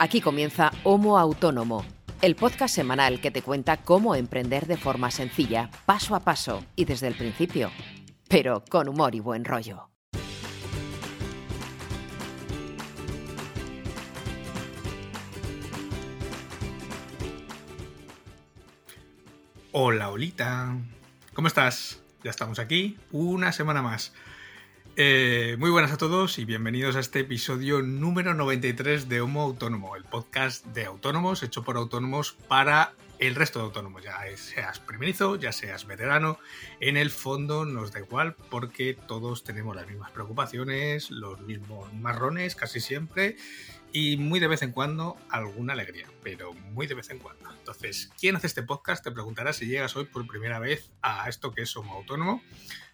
Aquí comienza Homo Autónomo, el podcast semanal que te cuenta cómo emprender de forma sencilla, paso a paso y desde el principio, pero con humor y buen rollo. Hola, Olita. ¿Cómo estás? Ya estamos aquí, una semana más. Eh, muy buenas a todos y bienvenidos a este episodio número 93 de Homo Autónomo, el podcast de autónomos hecho por autónomos para el resto de autónomos, ya seas primerizo, ya seas veterano, en el fondo nos da igual porque todos tenemos las mismas preocupaciones, los mismos marrones casi siempre y muy de vez en cuando alguna alegría, pero muy de vez en cuando. Entonces, ¿quién hace este podcast? Te preguntarás si llegas hoy por primera vez a esto que es Homo Autónomo.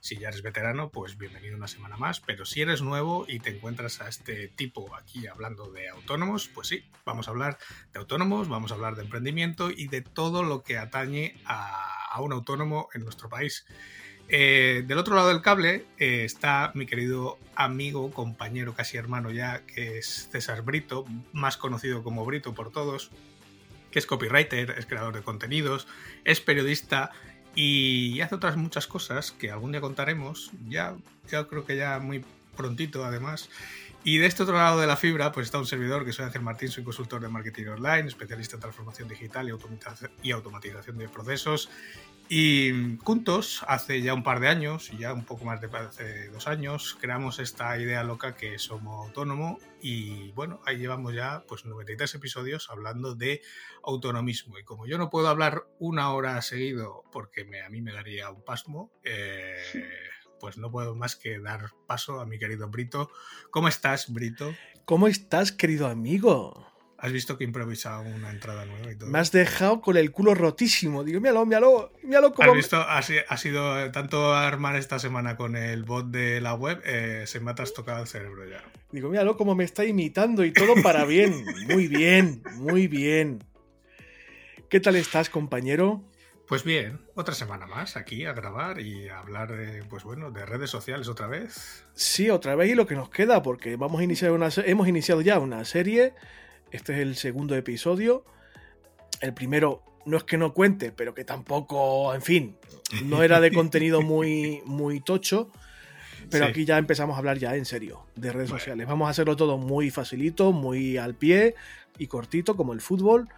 Si ya eres veterano, pues bienvenido una semana más, pero si eres nuevo y te encuentras a este tipo aquí hablando de autónomos, pues sí, vamos a hablar de autónomos, vamos a hablar de emprendimiento y de todo lo que atañe a, un autónomo en nuestro país. Eh, del otro lado del cable eh, está mi querido amigo, compañero, casi hermano ya, que es César Brito, más conocido como Brito por todos, que es copywriter, es creador de contenidos, es periodista y hace otras muchas cosas que algún día contaremos, ya, ya creo que ya muy prontito además. Y de este otro lado de la fibra, pues está un servidor que soy Ángel Martín, soy consultor de marketing online, especialista en transformación digital y automatización de procesos y juntos, hace ya un par de años, ya un poco más de hace dos años, creamos esta idea loca que somos autónomo y bueno, ahí llevamos ya pues 93 episodios hablando de autonomismo. Y como yo no puedo hablar una hora seguido porque a mí me daría un pasmo, eh, pues no puedo más que dar paso a mi querido Brito. ¿Cómo estás, Brito? ¿Cómo estás, querido amigo? ¿Has visto que he improvisado una entrada nueva y todo? Me has dejado con el culo rotísimo. Digo, míralo, míralo, míralo cómo... ¿Has visto? Ha, sido tanto armar esta semana con el bot de la web, eh, se me ha trastocado el cerebro ya. Digo, míralo cómo me está imitando y todo para bien. Muy bien, muy bien. ¿Qué tal estás, compañero? Pues bien, otra semana más aquí a grabar y a hablar de, pues bueno, de redes sociales otra vez. Sí, otra vez y lo que nos queda, porque vamos a iniciar una, hemos iniciado ya una serie este es el segundo episodio. El primero no es que no cuente, pero que tampoco, en fin, no era de contenido muy, muy tocho. Pero aquí ya empezamos a hablar ya en serio de redes sociales. Vamos a hacerlo todo muy facilito, muy al pie y cortito, como el fútbol,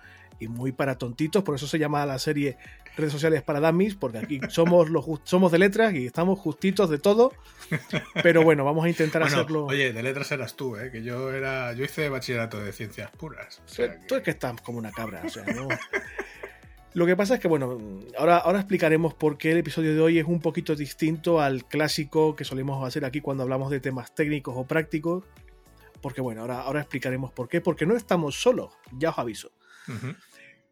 y muy para tontitos. Por eso se llama la serie redes sociales para dummies, porque aquí somos los somos de letras y estamos justitos de todo. Pero bueno, vamos a intentar hacerlo. Oye, de letras eras tú, ¿eh? que yo era, yo hice bachillerato de ciencias puras. Tú es que estás como una cabra, Lo que pasa es que, bueno, ahora, ahora explicaremos por qué el episodio de hoy es un poquito distinto al clásico que solemos hacer aquí cuando hablamos de temas técnicos o prácticos. Porque, bueno, ahora, ahora explicaremos por qué. Porque no estamos solos, ya os aviso.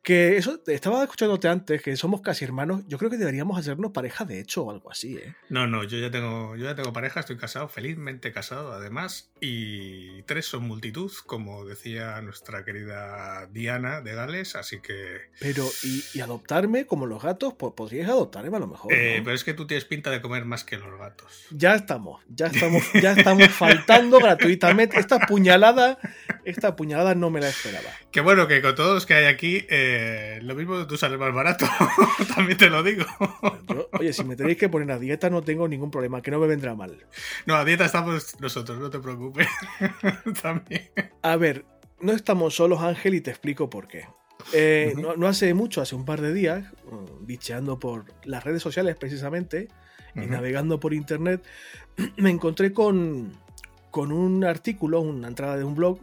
Que eso, estaba escuchándote antes, que somos casi hermanos. Yo creo que deberíamos hacernos pareja de hecho o algo así, ¿eh? No, no, yo ya tengo, yo ya tengo pareja, estoy casado, felizmente casado además. Y tres son multitud, como decía nuestra querida Diana de Gales, así que. Pero, ¿y, adoptarme como los gatos? Pues podrías adoptarme a lo mejor. Eh, pero es que tú tienes pinta de comer más que los gatos. Ya estamos, ya estamos, ya estamos faltando gratuitamente. Esta puñalada, esta puñalada no me la esperaba. Qué bueno que con todos que hay aquí. Eh, lo mismo tú sales más barato, también te lo digo. oye, si me tenéis que poner a dieta no tengo ningún problema, que no me vendrá mal. No, a dieta estamos nosotros, no te preocupes. también. A ver, no estamos solos, Ángel, y te explico por qué. Eh, no, hace mucho, hace un par de días, mm, bicheando por las redes sociales precisamente, y navegando por internet, me encontré con, con un artículo, una entrada de un blog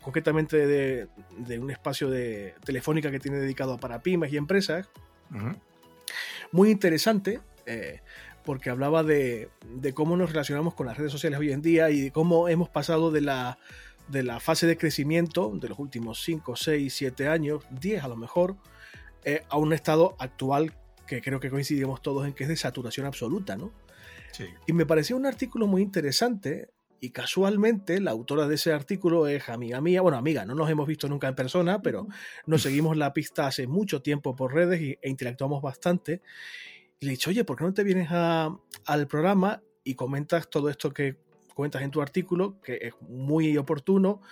concretamente de, un espacio de telefónica que tiene dedicado para pymes y empresas. Muy interesante, eh, porque hablaba de, cómo nos relacionamos con las redes sociales hoy en día y de cómo hemos pasado de la, de la fase de crecimiento de los últimos 5, 6, 7 años, 10 a lo mejor, eh, a un estado actual que creo que coincidimos todos en que es de saturación absoluta, ¿no? Y me pareció un artículo muy interesante y casualmente la autora de ese artículo es amiga mía, bueno, amiga, no nos hemos visto nunca en persona, pero nos seguimos la pista hace mucho tiempo por redes e interactuamos bastante. Y le he dicho, oye, ¿por qué no te vienes al programa y comentas todo esto que cuentas en tu artículo, que es muy oportuno?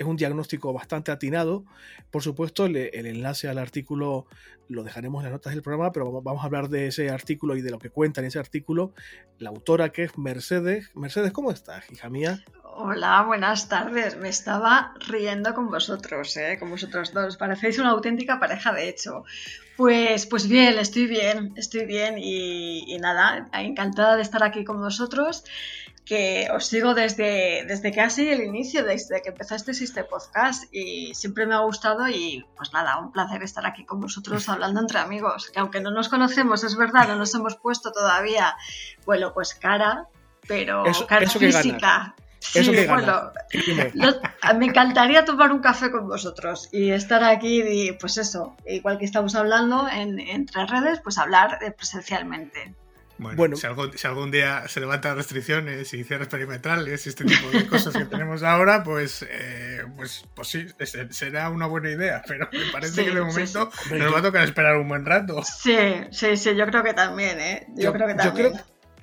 Es un diagnóstico bastante atinado. Por supuesto, el, enlace al artículo lo dejaremos en las notas del programa, pero vamos a hablar de ese artículo y de lo que cuenta en ese artículo la autora que es Mercedes. Mercedes, ¿cómo estás, hija mía? Hola, buenas tardes. Me estaba riendo con vosotros, ¿eh? con vosotros dos. Parecéis una auténtica pareja, de hecho. Pues, pues bien, estoy bien, estoy bien y, y nada, encantada de estar aquí con vosotros que os sigo desde, desde casi el inicio, desde que empezaste este podcast y siempre me ha gustado y pues nada, un placer estar aquí con vosotros hablando entre amigos, que aunque no nos conocemos, es verdad, no nos hemos puesto todavía, bueno, pues cara, pero cara física. Sí, bueno, me encantaría tomar un café con vosotros y estar aquí y pues eso, igual que estamos hablando en, entre redes, pues hablar presencialmente. Bueno, Si, algún, día se levantan restricciones y cierres perimetrales y este tipo de cosas que tenemos ahora, pues, eh, pues, pues sí, será una buena idea, pero me parece que de momento nos va a tocar esperar un buen rato. Sí, sí, sí, yo creo que también, ¿eh? Yo, creo que también.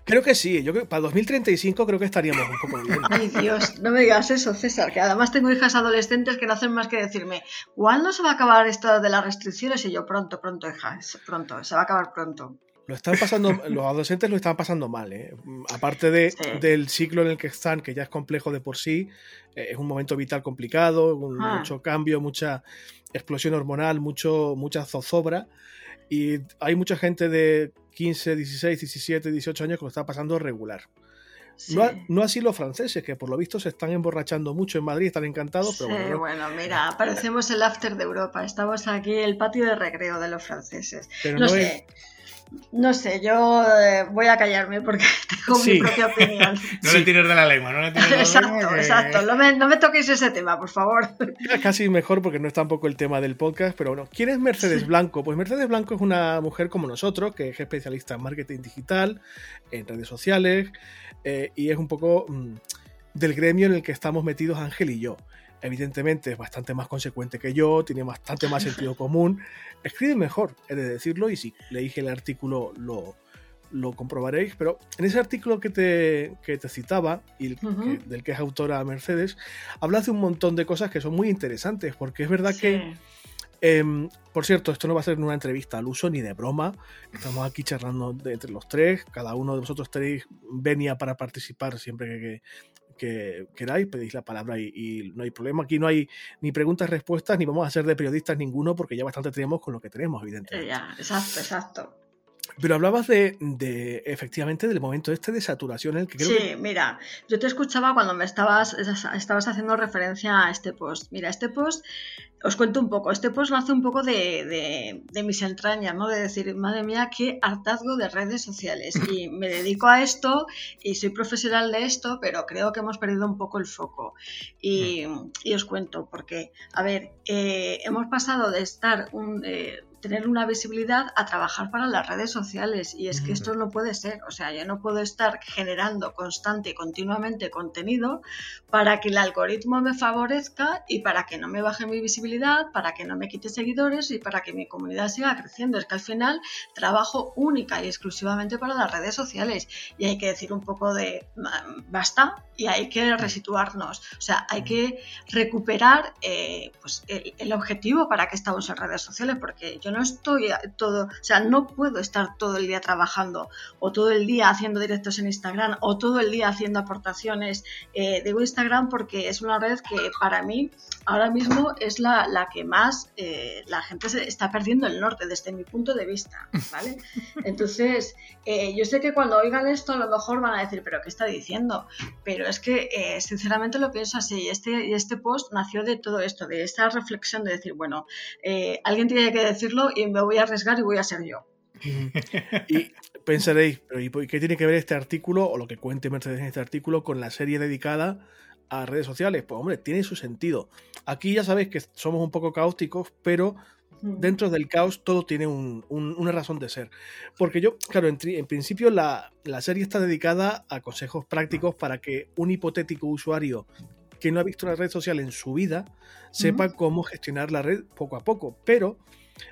creo, que sí, yo creo para 2035 creo que estaríamos un poco bien. Ay Dios, no me digas eso, César, que además tengo hijas adolescentes que no hacen más que decirme, ¿cuándo se va a acabar esto de las restricciones? Y yo, pronto, pronto, hija, pronto, se va a acabar pronto. Lo están pasando, los adolescentes lo están pasando mal, ¿eh? Aparte de, del ciclo en el que están, que ya es complejo de por sí, eh, es un momento vital complicado, ah. mucho cambio, mucha explosión hormonal, mucho, mucha zozobra. Y hay mucha gente de 15, 16, 17, 18 años que lo está pasando regular. No, no, así los franceses, que por lo visto se están emborrachando mucho en Madrid, están encantados, pero bueno. bueno, mira, parecemos el after de Europa. Estamos aquí, el patio de recreo de los franceses. Pero no, sé. No sé, yo eh, voy a callarme porque tengo mi propia opinión. no le tires de la lengua, no le tires de la exacto, lengua. Exacto, no me, no me, toquéis ese tema, por favor. Casi mejor porque no es tampoco el tema del podcast, pero bueno, ¿quién es Mercedes Blanco? Pues Mercedes Blanco es una mujer como nosotros, que es especialista en marketing digital, en redes sociales, eh, y es un poco mm, del gremio en el que estamos metidos Ángel y yo evidentemente es bastante más consecuente que yo, tiene bastante más sentido común, escribe mejor, he de decirlo, y si leí el artículo lo, lo comprobaréis, pero en ese artículo que te, que te citaba, y del que es autora Mercedes, habla de un montón de cosas que son muy interesantes, porque es verdad que... Em, por cierto, esto no va a ser una entrevista al uso ni de broma. Estamos aquí charlando entre los tres. Cada uno de vosotros tenéis venia para participar siempre que, que queráis, pedís la palabra y, no hay problema. Aquí no hay ni preguntas, respuestas, ni vamos a ser de periodistas ninguno, porque ya bastante tenemos con lo que tenemos, evidentemente. Ya, exacto, exacto. Pero hablabas de, de, efectivamente del momento este de saturación en el que creo Sí, mira, yo te escuchaba cuando me estabas, estabas haciendo referencia a este post. Mira, este post os cuento un poco. Este post lo hace un poco de, de, mis entrañas, ¿no? De decir, madre mía, qué hartazgo de redes sociales. Y me dedico a esto y soy profesional de esto, pero creo que hemos perdido un poco el foco. Y, y os cuento, porque, a ver, eh, hemos pasado de estar un, eh, tener una visibilidad a trabajar para las redes sociales. Y es que esto no puede ser, o sea, yo no puedo estar generando constante y continuamente contenido para que el algoritmo me favorezca y para que no me baje mi visibilidad, para que no me quite seguidores y para que mi comunidad siga creciendo. Es que al final trabajo única y exclusivamente para las redes sociales. Y hay que decir un poco de basta y hay que resituarnos, o sea, hay que recuperar eh, pues el, el objetivo para que estamos en redes sociales porque yo no estoy todo, o sea, no puedo estar todo el día trabajando o todo el día haciendo directos en Instagram o todo el día haciendo aportaciones. Eh, digo Instagram porque es una red que para mí ahora mismo es la, que más eh, la gente se está perdiendo el norte desde mi punto de vista, ¿vale? Entonces, eh, yo sé que cuando oigan esto a lo mejor van a decir, pero ¿qué está diciendo? Pero es que sinceramente lo pienso así. Este, este post nació de todo esto, de esta reflexión de decir, bueno, alguien tiene que decirlo y me voy a arriesgar y voy a ser yo. y pensaréis, pero ¿y qué tiene que ver este artículo o lo que cuente Mercedes en este artículo con la serie dedicada a redes sociales? Pues hombre, tiene su sentido. Aquí ya sabéis que somos un poco caóticos, pero dentro del caos todo tiene una razón de ser. Porque yo, claro, en, principio la, la, serie está dedicada a consejos prácticos para que un hipotético usuario que no ha visto una red social en su vida sepa cómo gestionar la red poco a poco. Pero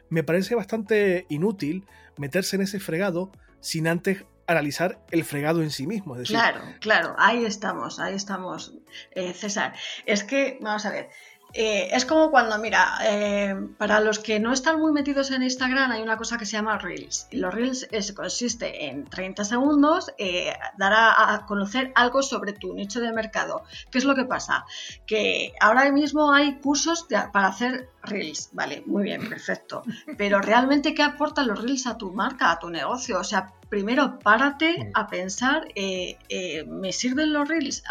me parece bastante inútil meterse en ese fregado sin antes analizar el fregado en sí mismo. claro, claro, ahí estamos, ahí estamos, eh, César. Es que, vamos a ver, eh, es como cuando, mira, eh, para los que no están muy metidos en Instagram hay una cosa que se llama Reels. Y los Reels es, consiste en 30 segundos eh, dar a, conocer algo sobre tu nicho de mercado. ¿Qué es lo que pasa? Que ahora mismo hay cursos para hacer Reels, vale, muy bien, perfecto. Pero realmente, ¿qué aportan los Reels a tu marca, a tu negocio? O sea, primero párate a pensar, eh, eh, ¿me sirven los Reels?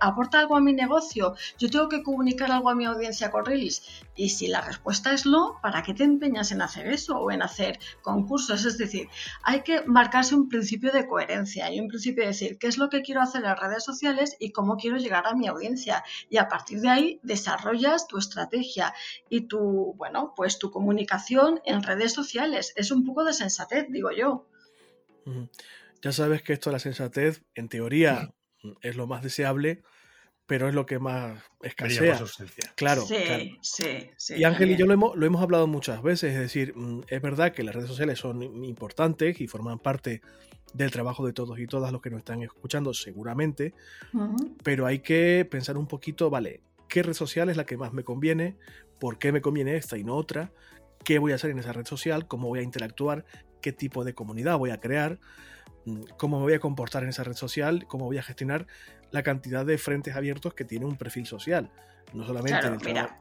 ¿Aporta algo a mi negocio? ¿Yo tengo que comunicar algo a mi audiencia con Reels? Y si la respuesta es no, ¿para qué te empeñas en hacer eso o en hacer concursos? Es decir, hay que marcarse un principio de coherencia y un principio de decir qué es lo que quiero hacer en las redes sociales y cómo quiero llegar a mi audiencia. Y a partir de ahí desarrollas tu estrategia y tu, bueno, pues tu comunicación en redes sociales. Es un poco de sensatez, digo yo. Ya sabes que esto de la sensatez, en teoría, es lo más deseable, pero es lo que más escasea. Claro, sí, Sí, sí, y Ángel y yo lo hemos, lo hemos hablado muchas veces, es decir, mm, es verdad que las redes sociales son importantes y forman parte del trabajo de todos y todas los que nos están escuchando, seguramente, pero hay que pensar un poquito, vale, ¿qué red social es la que más me conviene? ¿Por qué me conviene esta y no otra? ¿Qué voy a hacer en esa red social? ¿Cómo voy a interactuar? Qué tipo de comunidad voy a crear, mm, cómo me voy a comportar en esa red social, cómo voy a gestionar la cantidad de frentes abiertos que tiene un perfil social. No solamente en el trabajo,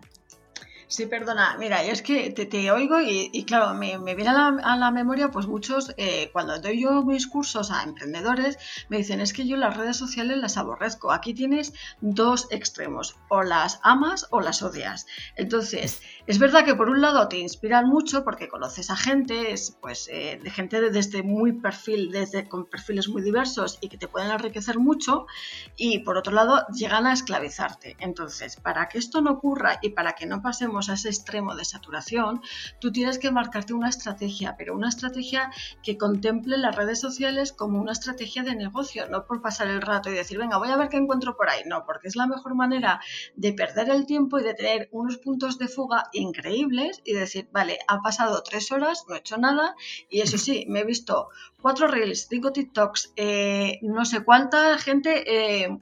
Sí, perdona, mira, es que te, oigo y, claro, me, viene a la, memoria, pues muchos, eh, cuando doy yo mis cursos a emprendedores, me dicen, es que yo las redes sociales las aborrezco. Aquí tienes dos extremos, o las amas o las odias. Entonces, es verdad que por un lado te inspiran mucho porque conoces a gente, es, pues eh, de gente desde muy perfil, desde con perfiles muy diversos y que te pueden enriquecer mucho, y por otro lado llegan a esclavizarte. Entonces, para que esto no ocurra y para que no pasemos a ese extremo de saturación, tú tienes que marcarte una estrategia, pero una estrategia que contemple las redes sociales como una estrategia de negocio, no por pasar el rato y decir, venga, voy a ver qué encuentro por ahí. No, porque es la mejor manera de perder el tiempo y de tener unos puntos de fuga increíbles y decir, vale, ha pasado tres horas, no he hecho nada y eso sí, me he visto cuatro reels, cinco TikToks, eh, no sé cuánta gente eh,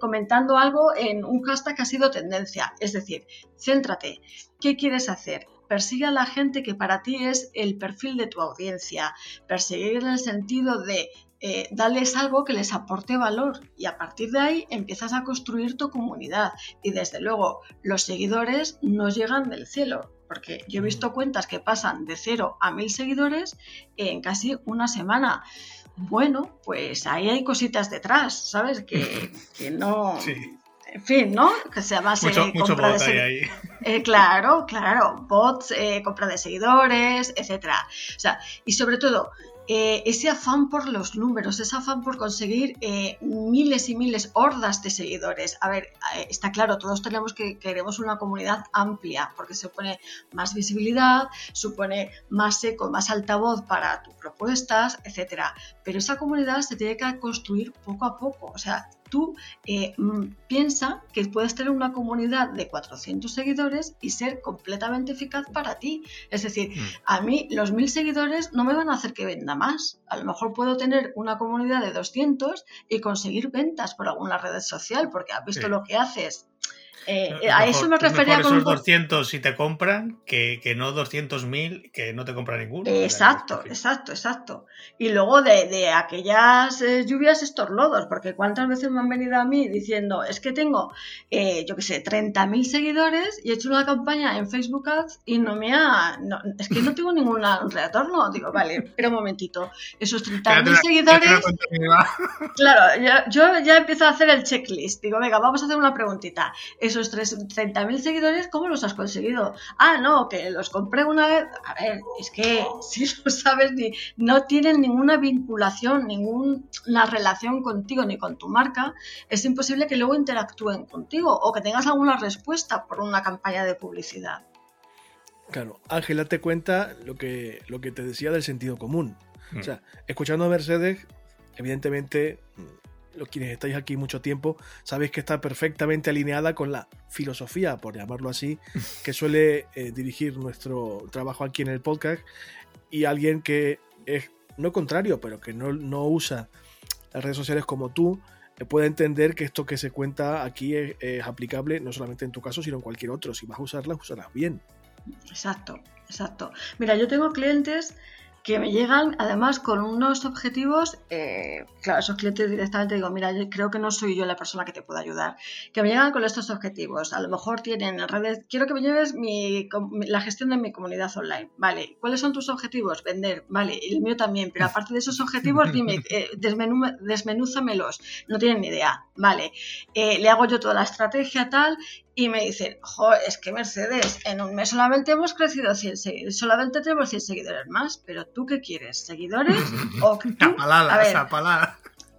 comentando algo en un hashtag que ha sido tendencia. Es decir, céntrate. ¿Qué quieres hacer? Persigue a la gente que para ti es el perfil de tu audiencia. Perseguir en el sentido de eh, darles algo que les aporte valor y a partir de ahí empiezas a construir tu comunidad y desde luego los seguidores no llegan del cielo porque yo he visto cuentas que pasan de cero a mil seguidores en casi una semana bueno, pues ahí hay cositas detrás, ¿sabes? Que, no... En fin, ¿no? Que se llama mucho, compra de ahí. Eh, claro, claro, bots, eh, compra de seguidores, etcétera. O sea, y sobre todo, eh, ese afán por los números, ese afán por conseguir eh, miles y miles, hordas de seguidores. A ver, eh, está claro, todos tenemos que queremos una comunidad amplia porque supone más visibilidad, supone más eco, más altavoz para tus propuestas, etcétera. Pero esa comunidad se tiene que construir poco a poco. O sea, tú eh, mm, piensa que puedes tener una comunidad de 400 seguidores y ser completamente eficaz para ti. Es decir, mm. a mí los mil seguidores no me van a hacer que venda más. A lo mejor puedo tener una comunidad de 200 y conseguir ventas por alguna red social porque has visto lo que haces. Eh, a eso me refería con. Esos 200 si te compran, que, que no 200.000 que no te compra ninguno. Exacto, exacto, exacto. Y luego de, aquellas eh, lluvias estos lodos, porque cuántas veces me han venido a mí diciendo, es que tengo, eh, yo qué sé, 30.000 seguidores y he hecho una campaña en Facebook Ads y no me ha. es que no tengo ningún retorno. Digo, vale, espera un momentito. Esos 30.000 seguidores. claro, yo, ya empiezo a hacer el checklist. Digo, venga, vamos a hacer una preguntita esos 30.000 seguidores, ¿cómo los has conseguido? Ah, no, que los compré una vez. A ver, es que si no sabes ni, no tienen ninguna vinculación, ninguna relación contigo ni con tu marca, es imposible que luego interactúen contigo o que tengas alguna respuesta por una campaña de publicidad. Claro, Ángel, date cuenta lo que, lo que te decía del sentido común. O sea, escuchando a Mercedes, evidentemente los quienes estáis aquí mucho tiempo, sabéis que está perfectamente alineada con la filosofía, por llamarlo así, que suele eh, dirigir nuestro trabajo aquí en el podcast y alguien que es no contrario, pero que no, no usa las redes sociales como tú, pueda entender que esto que se cuenta aquí es, aplicable no solamente en tu caso, sino en cualquier otro. Si vas a usarla, usarlas bien. Exacto, exacto. Mira, yo tengo clientes que me llegan además con unos objetivos, eh, claro, esos clientes directamente digo, mira, yo creo que no soy yo la persona que te pueda ayudar, que me llegan con estos objetivos, a lo mejor tienen redes, quiero que me lleves mi, la gestión de mi comunidad online, vale, ¿cuáles son tus objetivos? Vender, vale, el mío también, pero aparte de esos objetivos, dime, eh, desmenúzamelos, no tienen ni idea, vale, eh, le hago yo toda la estrategia tal y me dicen, jo, es que Mercedes, en un mes solamente hemos crecido 100 seguidores, solamente tenemos 100 seguidores más, pero ¿tú qué quieres? ¿Seguidores? ¿O tú? esa palabra.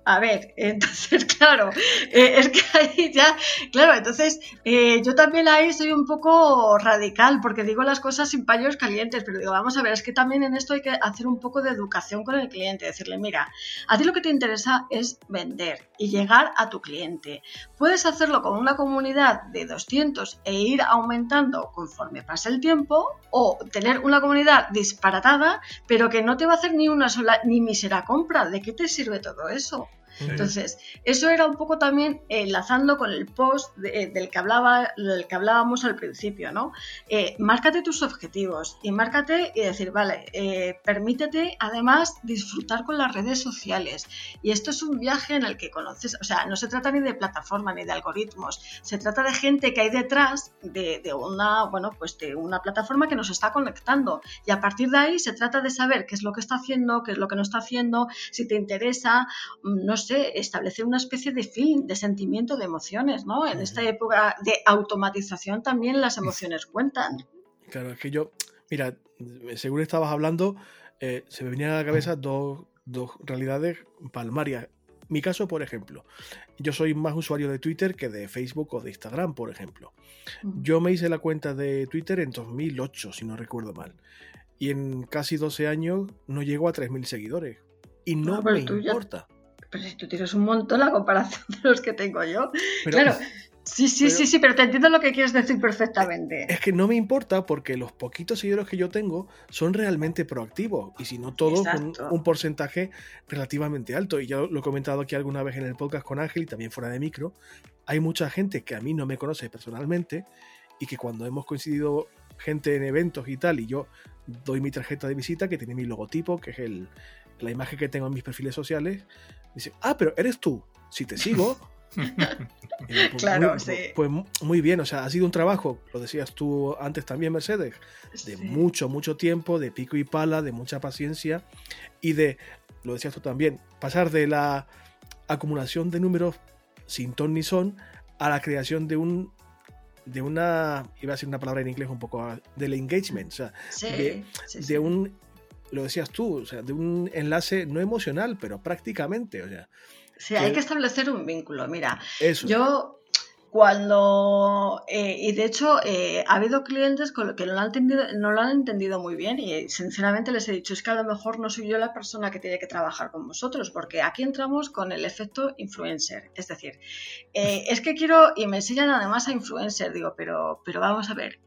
A ver, entonces, claro, eh, es que ahí ya, claro, entonces eh, yo también ahí soy un poco radical porque digo las cosas sin paños calientes, pero digo, vamos a ver, es que también en esto hay que hacer un poco de educación con el cliente, decirle, mira, a ti lo que te interesa es vender y llegar a tu cliente. Puedes hacerlo con una comunidad de 200 e ir aumentando conforme pasa el tiempo o tener una comunidad disparatada, pero que no te va a hacer ni una sola, ni mísera compra. ¿De qué te sirve todo eso? Entonces, eso era un poco también enlazando con el post del, que hablaba, del que hablábamos al principio, ¿no? Eh, márcate tus objetivos y márcate y decir, vale, eh, permítete además disfrutar con las redes sociales. Y esto es un viaje en el que conoces, o sea, no se trata ni de plataforma ni de algoritmos, se trata de gente que hay detrás de, de una, bueno, pues de una plataforma que nos está conectando. Y a partir de ahí se trata de saber qué es lo que está haciendo, qué es lo que no está haciendo, si te interesa, mm, no sé establecer una especie de feeling, de sentimiento, de emociones, ¿no? En esta época de automatización también las emociones cuentan. Claro, es que yo, mira, según estabas hablando, eh, se me venían a la cabeza dos, dos realidades palmarias. Mi caso, por ejemplo, yo soy más usuario de Twitter que de Facebook o de Instagram, por ejemplo. Yo me hice la cuenta de Twitter en 2008, si no recuerdo mal. Y en casi 12 años no llego a 3.000 seguidores. Y no ah, me importa si tú tienes un montón la comparación de los que tengo yo. claro. Sí, sí, sí, sí, pero te entiendo lo que quieres decir perfectamente. Es que no me importa porque los poquitos seguidores que yo tengo son realmente proactivos y si no todos, un, porcentaje relativamente alto. Y yo lo he comentado aquí alguna vez en el podcast con Ángel y también fuera de micro. Hay mucha gente que a mí no me conoce personalmente y que cuando hemos coincidido gente en eventos y tal y yo doy mi tarjeta de visita que tiene mi logotipo, que es el, la imagen que tengo en mis perfiles sociales, Dice, ah, pero eres tú. Si te sigo. pues, claro, muy, sí. Pues muy bien, o sea, ha sido un trabajo, lo decías tú antes también, Mercedes, de mucho, mucho tiempo, de pico y pala, de mucha paciencia y de, lo decías tú también, pasar de la acumulación de números sin ton ni son a la creación de un de una, iba a decir una palabra en inglés un poco, del engagement, o sea, de un lo decías tú, o sea, de un enlace no emocional, pero prácticamente, o sea. Sí, hay que establecer un vínculo. Mira, yo cuando, eh, y de hecho, eh, ha habido clientes con lo que no lo, han entendido, no lo han entendido muy bien y sinceramente les he dicho, es que a lo mejor no soy yo la persona que tiene que trabajar con vosotros, porque aquí entramos con el efecto influencer. Es decir, eh, es que quiero, y me enseñan además a influencer, digo, pero, pero vamos a ver,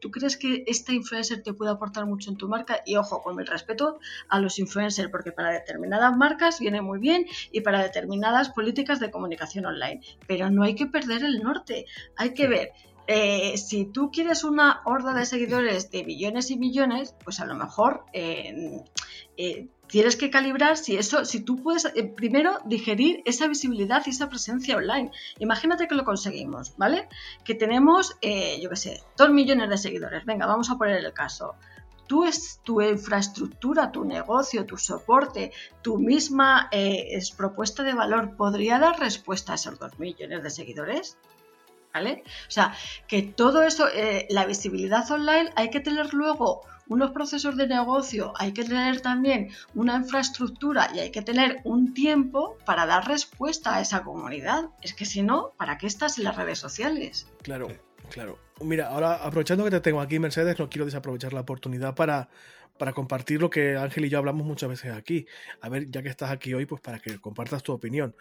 ¿tú crees que este influencer te puede aportar mucho en tu marca? Y ojo, con mi respeto a los influencers, porque para determinadas marcas viene muy bien y para determinadas políticas de comunicación online, pero no hay que perder el norte. Hay que ver, eh, si tú quieres una horda de seguidores de millones y millones, pues a lo mejor eh, eh, tienes que calibrar si eso, si tú puedes primero digerir esa visibilidad y esa presencia online. Imagínate que lo conseguimos, ¿vale? Que tenemos, yo qué sé, dos millones de seguidores. Venga, vamos a poner el caso. Tú es tu infraestructura, tu negocio, tu soporte, tu misma propuesta de valor podría dar respuesta a esos dos millones de seguidores. ¿vale? O sea, que todo eso, eh, la visibilidad online, hay que tener luego unos procesos de negocio, hay que tener también una infraestructura y hay que tener un tiempo para dar respuesta a esa comunidad. Es que si no, ¿para qué estás en las redes sociales? Claro, claro. Mira, ahora aprovechando que te tengo aquí, Mercedes, no quiero desaprovechar la oportunidad para, para compartir lo que Ángel y yo hablamos muchas veces aquí. A ver, ya que estás aquí hoy, pues para que compartas tu opinión.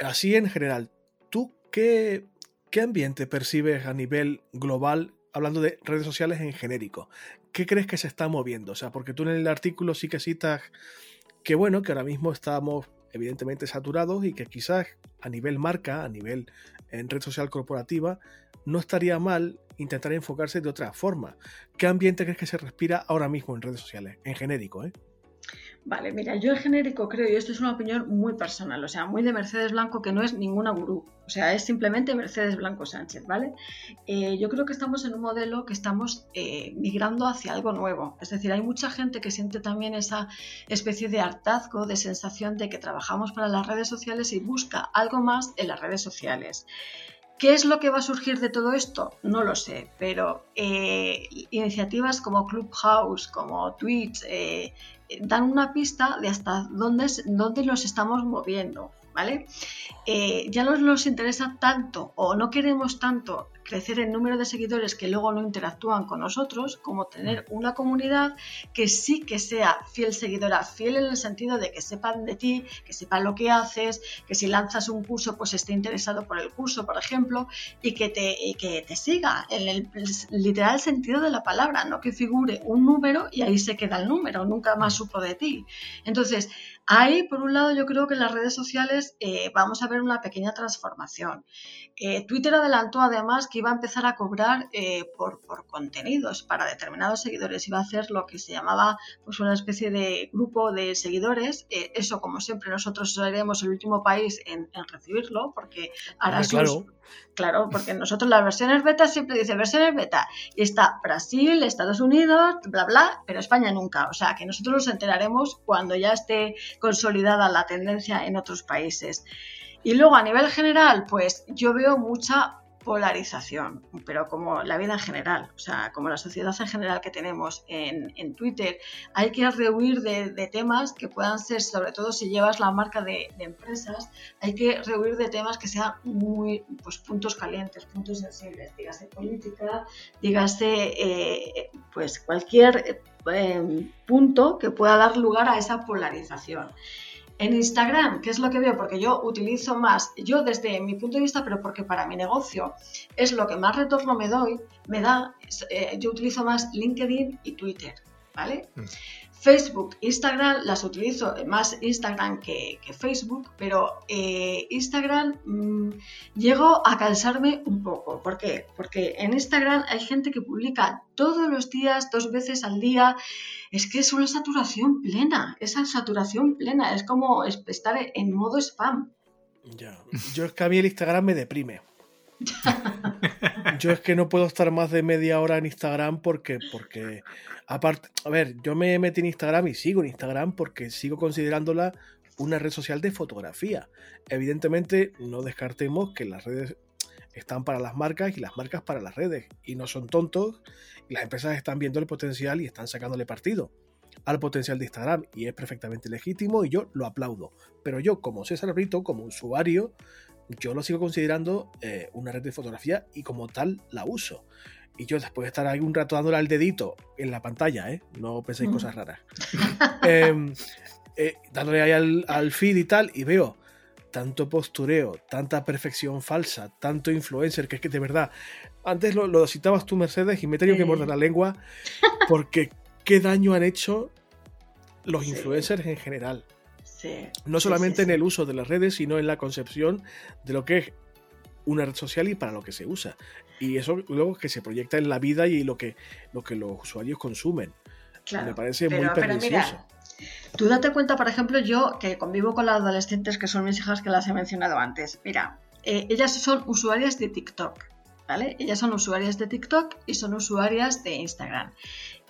Así en general, ¿tú qué ¿Qué ambiente percibes a nivel global, hablando de redes sociales en genérico? ¿Qué crees que se está moviendo? O sea, porque tú en el artículo sí que citas que bueno, que ahora mismo estamos evidentemente saturados y que quizás a nivel marca, a nivel en red social corporativa, no estaría mal intentar enfocarse de otra forma. ¿Qué ambiente crees que se respira ahora mismo en redes sociales? En genérico, ¿eh? Vale, mira, yo en genérico creo, y esto es una opinión muy personal, o sea, muy de Mercedes Blanco, que no es ninguna gurú, o sea, es simplemente Mercedes Blanco Sánchez, ¿vale? Eh, yo creo que estamos en un modelo que estamos eh, migrando hacia algo nuevo, es decir, hay mucha gente que siente también esa especie de hartazgo, de sensación de que trabajamos para las redes sociales y busca algo más en las redes sociales. ¿Qué es lo que va a surgir de todo esto? No lo sé, pero eh, iniciativas como Clubhouse, como Twitch, dan una pista de hasta dónde, dónde nos estamos moviendo, ¿vale? Eh, ya no nos interesa tanto o no queremos tanto crecer en número de seguidores que luego no interactúan con nosotros, como tener una comunidad que sí que sea fiel seguidora, fiel en el sentido de que sepan de ti, que sepan lo que haces, que si lanzas un curso pues esté interesado por el curso, por ejemplo, y que te, que te siga en el, literal sentido de la palabra, no que figure un número y ahí se queda el número, nunca más supo de ti. Entonces, Ahí, por un lado, yo creo que en las redes sociales eh, vamos a ver una pequeña transformación. Eh, Twitter adelantó además que iba a empezar a cobrar eh, por, contenidos para determinados seguidores. Iba a hacer lo que se llamaba pues, una especie de grupo de seguidores. eso, como siempre, nosotros seremos el último país en, recibirlo, porque ahora claro. Claro, porque nosotros las versiones beta siempre dice versiones beta y está Brasil, Estados Unidos, bla, bla, pero España nunca. O sea, que nosotros nos enteraremos cuando ya esté consolidada la tendencia en otros países. Y luego a nivel general, pues yo veo mucha polarización, pero como la vida en general, o sea, como la sociedad en general que tenemos en, Twitter, hay que rehuir de, temas que puedan ser, sobre todo si llevas la marca de, empresas, hay que rehuir de temas que sean muy, pues, puntos calientes, puntos sensibles, dígase política, dígase, eh, pues, cualquier eh, punto que pueda dar lugar a esa polarización. En Instagram, ¿qué es lo que veo? Porque yo utilizo más, yo desde mi punto de vista, pero porque para mi negocio es lo que más retorno me doy, me da, eh, yo utilizo más LinkedIn y Twitter, ¿vale? Mm. Facebook, Instagram, las utilizo más Instagram que, Facebook, pero eh, Instagram mm, llego a cansarme un poco. ¿Por qué? Porque en Instagram hay gente que publica todos los días, dos veces al día. Es que es una saturación plena, esa saturación plena, es como estar en modo spam. Ya, yo es que a mí el Instagram me deprime. yo es que no puedo estar más de media hora en Instagram porque, porque Aparte, a ver, yo me metí en Instagram y sigo en Instagram porque sigo considerándola una red social de fotografía. Evidentemente, no descartemos que las redes están para las marcas y las marcas para las redes. Y no son tontos. Las empresas están viendo el potencial y están sacándole partido al potencial de Instagram. Y es perfectamente legítimo y yo lo aplaudo. Pero yo, como César Brito, como usuario, yo lo sigo considerando eh, una red de fotografía y como tal la uso. Y yo después de estar ahí un rato dándole al dedito en la pantalla, ¿eh? No penséis mm. cosas raras. Em, eh, dándole ahí al, feed y tal, y veo tanto postureo, tanta perfección falsa, tanto influencer, que es que de verdad, antes lo, citabas tú, Mercedes, y me he tenido que morder la lengua, porque qué daño han hecho los influencers en general. no solamente en el uso de las redes, sino en la concepción de lo que es una red social y para lo que se usa. Y eso luego que se proyecta en la vida y lo que, lo que los usuarios consumen. Me parece muy pernicioso. tú date cuenta, por ejemplo, yo que convivo con las adolescentes que son mis hijas que las he mencionado antes. Mira, eh, ellas son usuarias de TikTok. ¿Vale? Ellas son usuarias de TikTok y son usuarias de Instagram.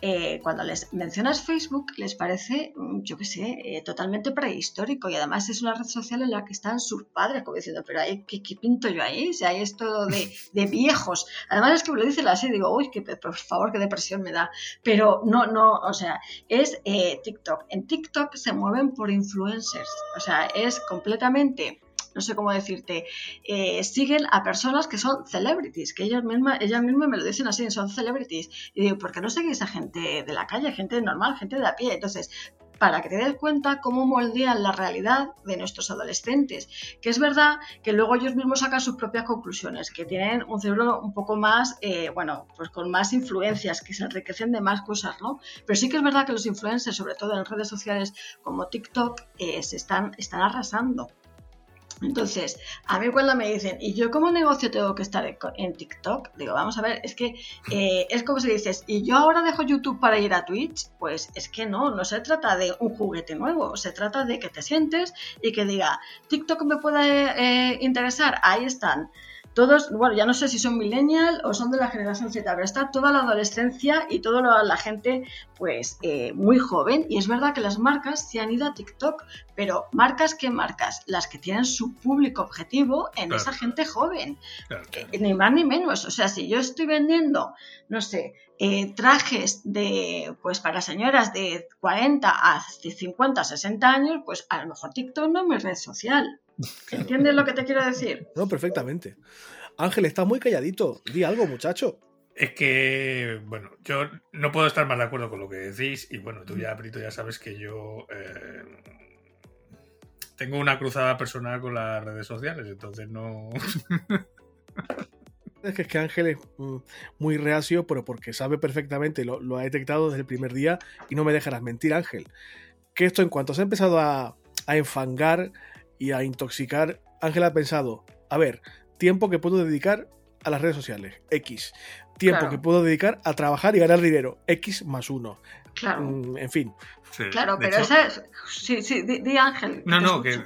Eh, cuando les mencionas Facebook les parece, mm, yo qué sé, eh, totalmente prehistórico y además es una red social en la que están sus padres como diciendo, pero ¿qué, qué pinto yo ahí? O sea, ahí es todo de, viejos. Además es que me lo dicen así, digo, uy, que, por favor, qué depresión me da. Pero no, no, o sea, es eh, TikTok. En TikTok se mueven por influencers. O sea, es completamente no sé cómo decirte, eh, siguen a personas que son celebrities, que ellas mismas, ellas mismas me lo dicen así, son celebrities. Y digo, ¿por qué no seguís a gente de la calle, gente normal, gente de a pie? Entonces, para que te des cuenta cómo moldean la realidad de nuestros adolescentes. Que es verdad que luego ellos mismos sacan sus propias conclusiones, que tienen un cerebro un poco más, eh, bueno, pues con más influencias, que se enriquecen de más cosas, ¿no? Pero sí que es verdad que los influencers, sobre todo en redes sociales como TikTok, eh, se están, están arrasando. Entonces, a mí cuando me dicen, ¿y yo como negocio tengo que estar en TikTok? Digo, vamos a ver, es que eh, es como si dices, ¿y yo ahora dejo YouTube para ir a Twitch? Pues es que no, no se trata de un juguete nuevo, se trata de que te sientes y que diga, TikTok me puede eh, interesar, ahí están todos, bueno, ya no sé si son millennial o son de la generación Z, pero está toda la adolescencia y toda la, gente, pues, eh, muy joven. Y es verdad que las marcas se han ido a TikTok, pero marcas que marcas, las que tienen su público objetivo en esa gente joven, eh, ni más ni menos. O sea, si yo estoy vendiendo, no sé, eh, trajes de, pues, para señoras de 40 a 50, 60 años, pues a lo mejor TikTok no es mi red social. ¿Entiendes lo que te quiero decir? No, perfectamente. Ángel, está muy calladito. Di algo, muchacho. Es que, bueno, yo no puedo estar más de acuerdo con lo que decís. Y bueno, tú ya, Brito, ya sabes que yo eh, tengo una cruzada personal con las redes sociales, entonces no. es que, es que Ángel es mm, muy reacio, pero porque sabe perfectamente, lo, lo ha detectado desde el primer día y no me dejarás mentir, Ángel. Que esto, en cuanto se ha empezado a, a enfangar y a intoxicar, Ángel ha pensado, a ver, tiempo que puedo dedicar a las redes sociales, X. Tiempo que puedo dedicar a trabajar y ganar dinero, X más uno. Claro. Mm, en fin. claro, pero esa es. Sí, sí, di, Ángel. No, no, que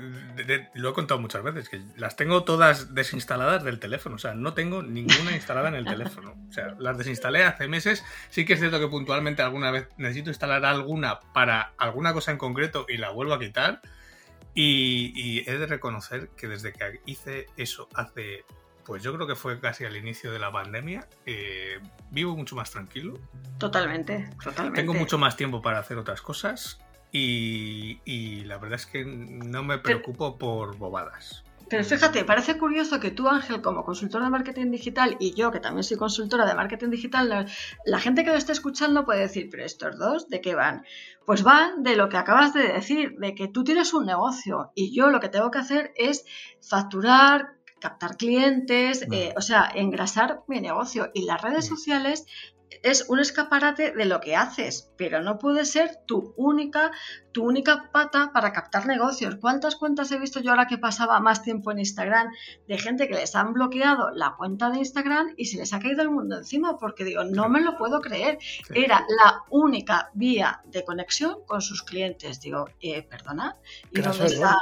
lo he contado muchas veces, que las tengo todas desinstaladas del teléfono. O sea, no tengo ninguna instalada en el teléfono. O sea, las desinstalé hace meses. Sí que es cierto que puntualmente alguna vez necesito instalar alguna para alguna cosa en concreto y la vuelvo a quitar. Y, he de reconocer que desde que hice eso hace, pues yo creo que fue casi al inicio de la pandemia, eh, vivo mucho más tranquilo. Totalmente, totalmente. Tengo mucho más tiempo para hacer otras cosas y, y la verdad es que no me preocupo por bobadas. Pero fíjate, parece curioso que tú, Ángel, como consultora de marketing digital, y yo, que también soy consultora de marketing digital, la, gente que lo está escuchando puede decir, pero estos dos, ¿de qué van? Pues van de lo que acabas de decir, de que tú tienes un negocio y yo lo que tengo que hacer es facturar, captar clientes, eh, o sea, engrasar mi negocio. Y las redes sociales es un escaparate de lo que haces, pero no puede ser tu única, tu única pata para captar negocios. ¿Cuántas cuentas he visto yo ahora que pasaba más tiempo en Instagram de gente que les han bloqueado la cuenta de Instagram y se les ha caído el mundo encima? Porque digo, no me lo puedo creer. Era la única vía de conexión con sus clientes. Digo, eh, perdona, ¿y dónde está?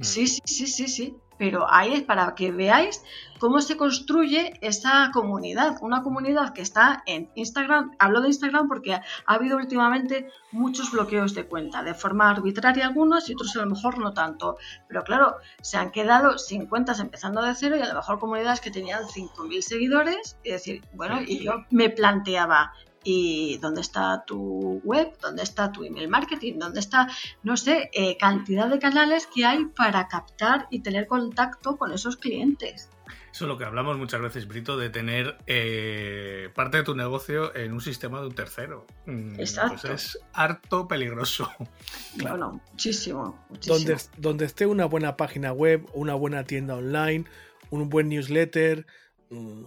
Sí, sí, sí, sí, sí pero ahí es para que veáis cómo se construye esa comunidad, una comunidad que está en Instagram. Hablo de Instagram porque ha habido últimamente muchos bloqueos de cuenta, de forma arbitraria algunos y otros a lo mejor no tanto. Pero claro, se han quedado sin cuentas empezando de cero y a lo mejor comunidades que tenían 5.000 seguidores. Y decir, bueno, y yo me planteaba, ¿Y dónde está tu web? ¿Dónde está tu email marketing? ¿Dónde está, no sé, eh, cantidad de canales que hay para captar y tener contacto con esos clientes? Eso es lo que hablamos muchas veces, Brito, de tener eh, parte de tu negocio en un sistema de un tercero. Mm, Exacto. Pues es harto peligroso. Bueno, muchísimo. muchísimo. Donde, donde esté una buena página web, una buena tienda online, un buen newsletter,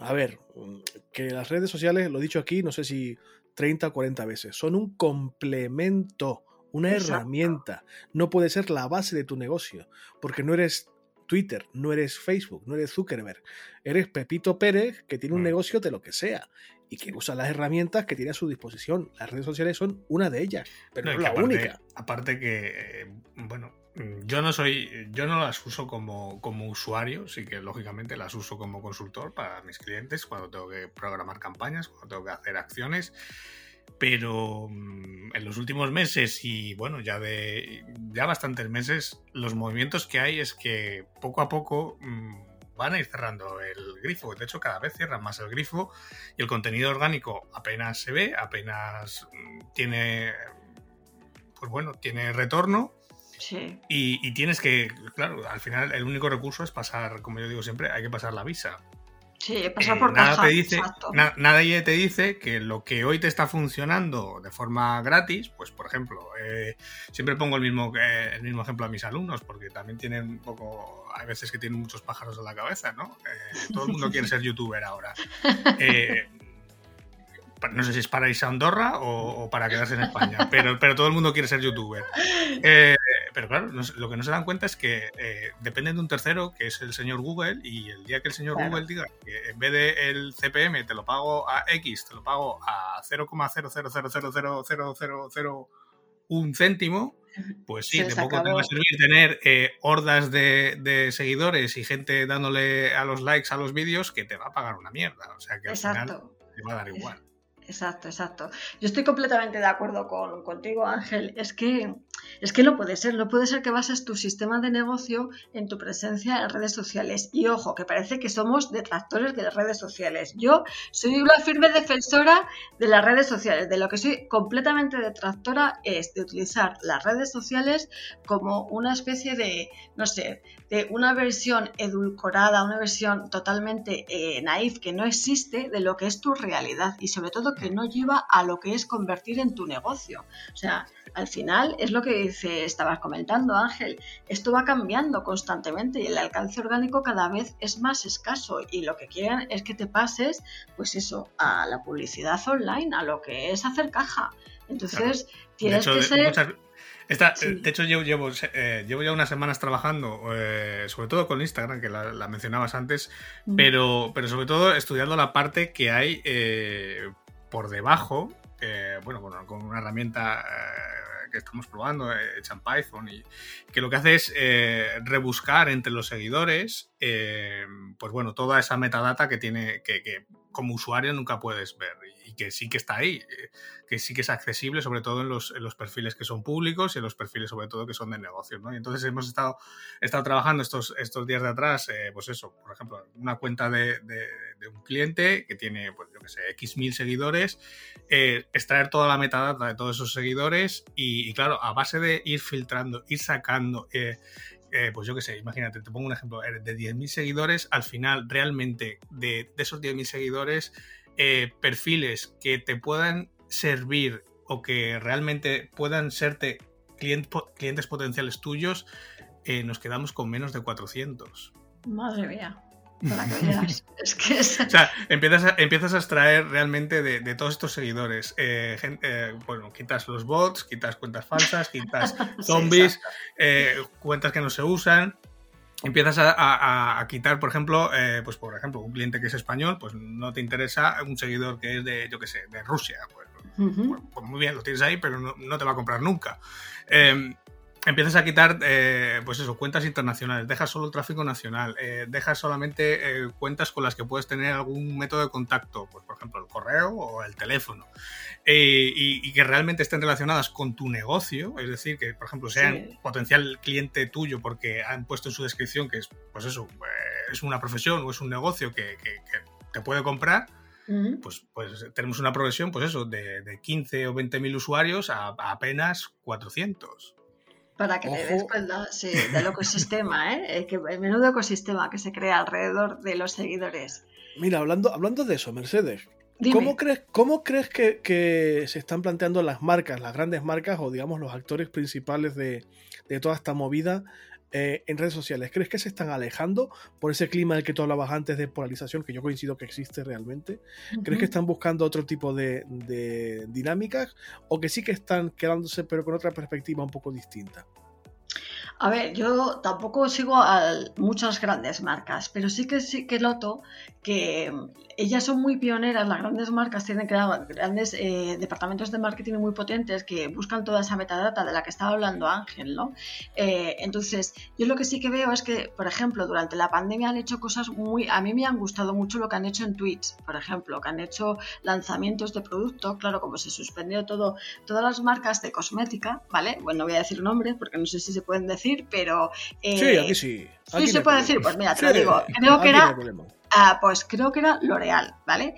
a ver, mm, que las redes sociales, lo he dicho aquí, no sé si 30 o 40 veces, son un complemento, una herramienta. No puede ser la base de tu negocio, porque no eres Twitter, no eres Facebook, no eres Zuckerberg. Eres Pepito Pérez que tiene un mm. negocio de lo que sea y que usa las herramientas que tiene a su disposición. Las redes sociales son una de ellas, pero no, es la única. Aparte que, eh, bueno, Mm, yo no soy, yo no las uso como, como, usuario, sí que lógicamente las uso como consultor para mis clientes cuando tengo que programar campañas, cuando tengo que hacer acciones. Pero mm, en los últimos meses y bueno, ya de ya bastantes meses, los movimientos que hay es que poco a poco mm, van a ir cerrando el grifo. De hecho, cada vez cierran más el grifo y el contenido orgánico apenas se ve, apenas tiene, pues bueno, tiene retorno Sí. Y, tienes que, claro, al final el único recurso es pasar, como yo digo siempre, hay que pasar la visa. Sí, pasar por nada te dice, nadie te dice que lo que hoy te está funcionando de forma gratis, pues por ejemplo, eh, siempre pongo el mismo, eh, el mismo ejemplo a mis alumnos, porque también tienen un poco, hay veces que tienen muchos pájaros en la cabeza, ¿no? Eh, todo el mundo quiere ser youtuber ahora. no sé si es para irse a Andorra o, para quedarse en España, pero, pero todo el mundo quiere ser youtuber. Eh, pero claro, lo que no se dan cuenta es que eh, dependen de un tercero, que es el señor Google, y el día que el señor Google diga que en vez de el CPM te lo pago a X, te lo pago a 0,0000001 céntimo, pues sí, de poco te va a servir tener eh, hordas de, seguidores y gente dándole a los likes a los vídeos que te va a pagar una mierda. O sea que al final te va a dar igual. Exacto, exacto. Yo estoy completamente de acuerdo con, contigo, Ángel. Es que, es que no puede ser. No puede ser que bases tu sistema de negocio en tu presencia en redes sociales. Y ojo, que parece que somos detractores de las redes sociales. Yo soy una firme defensora de las redes sociales. De lo que soy completamente detractora es de utilizar las redes sociales como una especie de, no sé, de una versión edulcorada, una versión totalmente eh, naif que no existe de lo que es tu realidad. Y sobre todo que no lleva a lo que es convertir en tu negocio. O sea, al final es lo que dice, estabas comentando Ángel, esto va cambiando constantemente y el alcance orgánico cada vez es más escaso y lo que quieren es que te pases, pues eso, a la publicidad online, a lo que es hacer caja. Entonces, tienes que ser... De hecho, llevo, llevo, eh, llevo, ya unas semanas trabajando, eh, sobre todo con Instagram, que la, mencionabas antes, mm. pero, pero sobre todo estudiando la parte que hay eh, por debajo, eh, bueno, con, una herramienta eh, que estamos probando, eh, en Python, y que lo que hace es rebuscar entre los seguidores, pues bueno, toda esa metadata que tiene, que, que como usuario nunca puedes ver. Y que sí que está ahí, eh, que sí que es accesible, sobre todo en los, perfiles que son públicos y en los perfiles sobre todo que son de negocio. ¿no? Y entonces hemos estado, estado trabajando estos, estos días de atrás, eh, pues eso, por ejemplo, una cuenta de, un cliente que tiene, pues yo qué sé, X mil seguidores, eh, extraer toda la metadata de todos esos seguidores y, claro, a base de ir filtrando, ir sacando... pues yo qué sé, imagínate, te pongo un ejemplo, de 10.000 seguidores, al final realmente de, de esos 10.000 seguidores, eh, perfiles que te puedan servir o que realmente puedan serte clientes potenciales tuyos, eh, nos quedamos con menos de 400. Madre mía. Para que es que O sea, empiezas a, empiezas a extraer realmente de, todos estos seguidores. Eh, bueno, quitas los bots, quitas cuentas falsas, quitas zombies, cuentas que no se usan empiezas a, quitar, por ejemplo, eh, pues por ejemplo, un cliente que es español, pues no te interesa un seguidor que es de, yo qué sé, de Rusia. Pues, pues, muy bien, lo tienes ahí, pero no, te va a comprar nunca. Em, empiezas a quitar, eh, pues eso, cuentas internacionales, dejas solo el tráfico nacional, eh, dejas solamente eh, cuentas con las que puedes tener algún método de contacto, pues por ejemplo el correo o el teléfono, y, que realmente estén relacionadas con tu negocio, es decir, que por ejemplo sean potencial cliente tuyo porque han puesto en su descripción que es, pues eso, es una profesión o es un negocio que, te puede comprar. Pues, pues tenemos una progresión, pues eso, de, 15 o 20 mil usuarios a, a apenas 400. Para que le des cuenta del ecosistema, ¿eh? Que, el menudo ecosistema que se crea alrededor de los seguidores. Mira, hablando, hablando de eso, Mercedes, ¿cómo crees, cómo crees que, se están planteando las marcas, las grandes marcas o digamos los actores principales de, de toda esta movida eh, en redes sociales? ¿Crees que se están alejando por ese clima del que tú hablabas antes de polarización, que yo coincido que existe realmente? ¿Crees que están buscando otro tipo de, dinámicas o que sí que están quedándose pero con otra perspectiva un poco distinta? A ver, yo tampoco sigo a muchas grandes marcas, pero sí que sí que noto que ellas son muy pioneras, las grandes marcas tienen dar grandes eh, departamentos de marketing muy potentes que buscan toda esa metadata de la que estaba hablando Ángel, ¿no? Eh, entonces, yo lo que sí que veo es que, por ejemplo, durante la pandemia han hecho cosas muy, a mí me han gustado mucho lo que han hecho en Twitch, por ejemplo, que han hecho lanzamientos de producto, claro, como se suspendió todo, todas las marcas de cosmética, ¿vale? Bueno, no voy a decir nombres porque no sé si se pueden decir, pero... Eh, sí, aquí sí. sí, se puede decir, pues mira, te lo digo, creo que era... Ah, pues creo que era L'Oreal, ¿vale?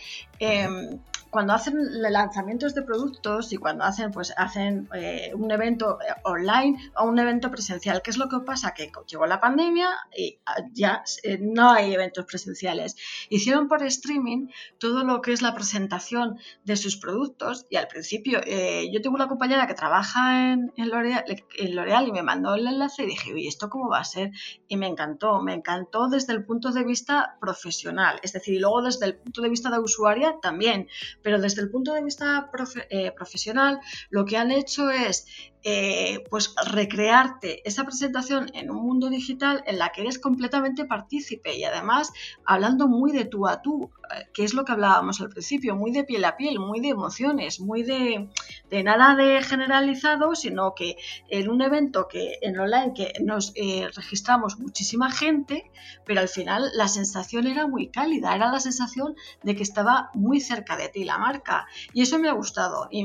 Cuando hacen lanzamientos de productos y cuando hacen, pues, hacen eh, un evento eh, online o un evento presencial. ¿Qué es lo que pasa? Que llegó la pandemia y ah, ya eh, no hay eventos presenciales. Hicieron por streaming todo lo que es la presentación de sus productos y al principio yo tengo una compañera que trabaja en, en L'Oreal y me mandó el enlace y dije, oye, ¿esto cómo va a ser? Y me encantó, me encantó desde el punto de vista profesional, es decir, y luego desde el punto de vista de usuaria también, pero desde el punto de vista eh, profesional lo que han hecho es eh, pues recrearte esa presentación en un mundo digital en la que eres completamente partícipe y además hablando muy de tú a tú, eh, que es lo que hablábamos al principio, muy de piel a piel, muy de emociones, muy de, de nada de generalizado, sino que en un evento que en online que nos registramos muchísima gente, pero al final la sensación era muy cálida, era la sensación de que estaba muy cerca de ti la marca y eso me ha gustado y,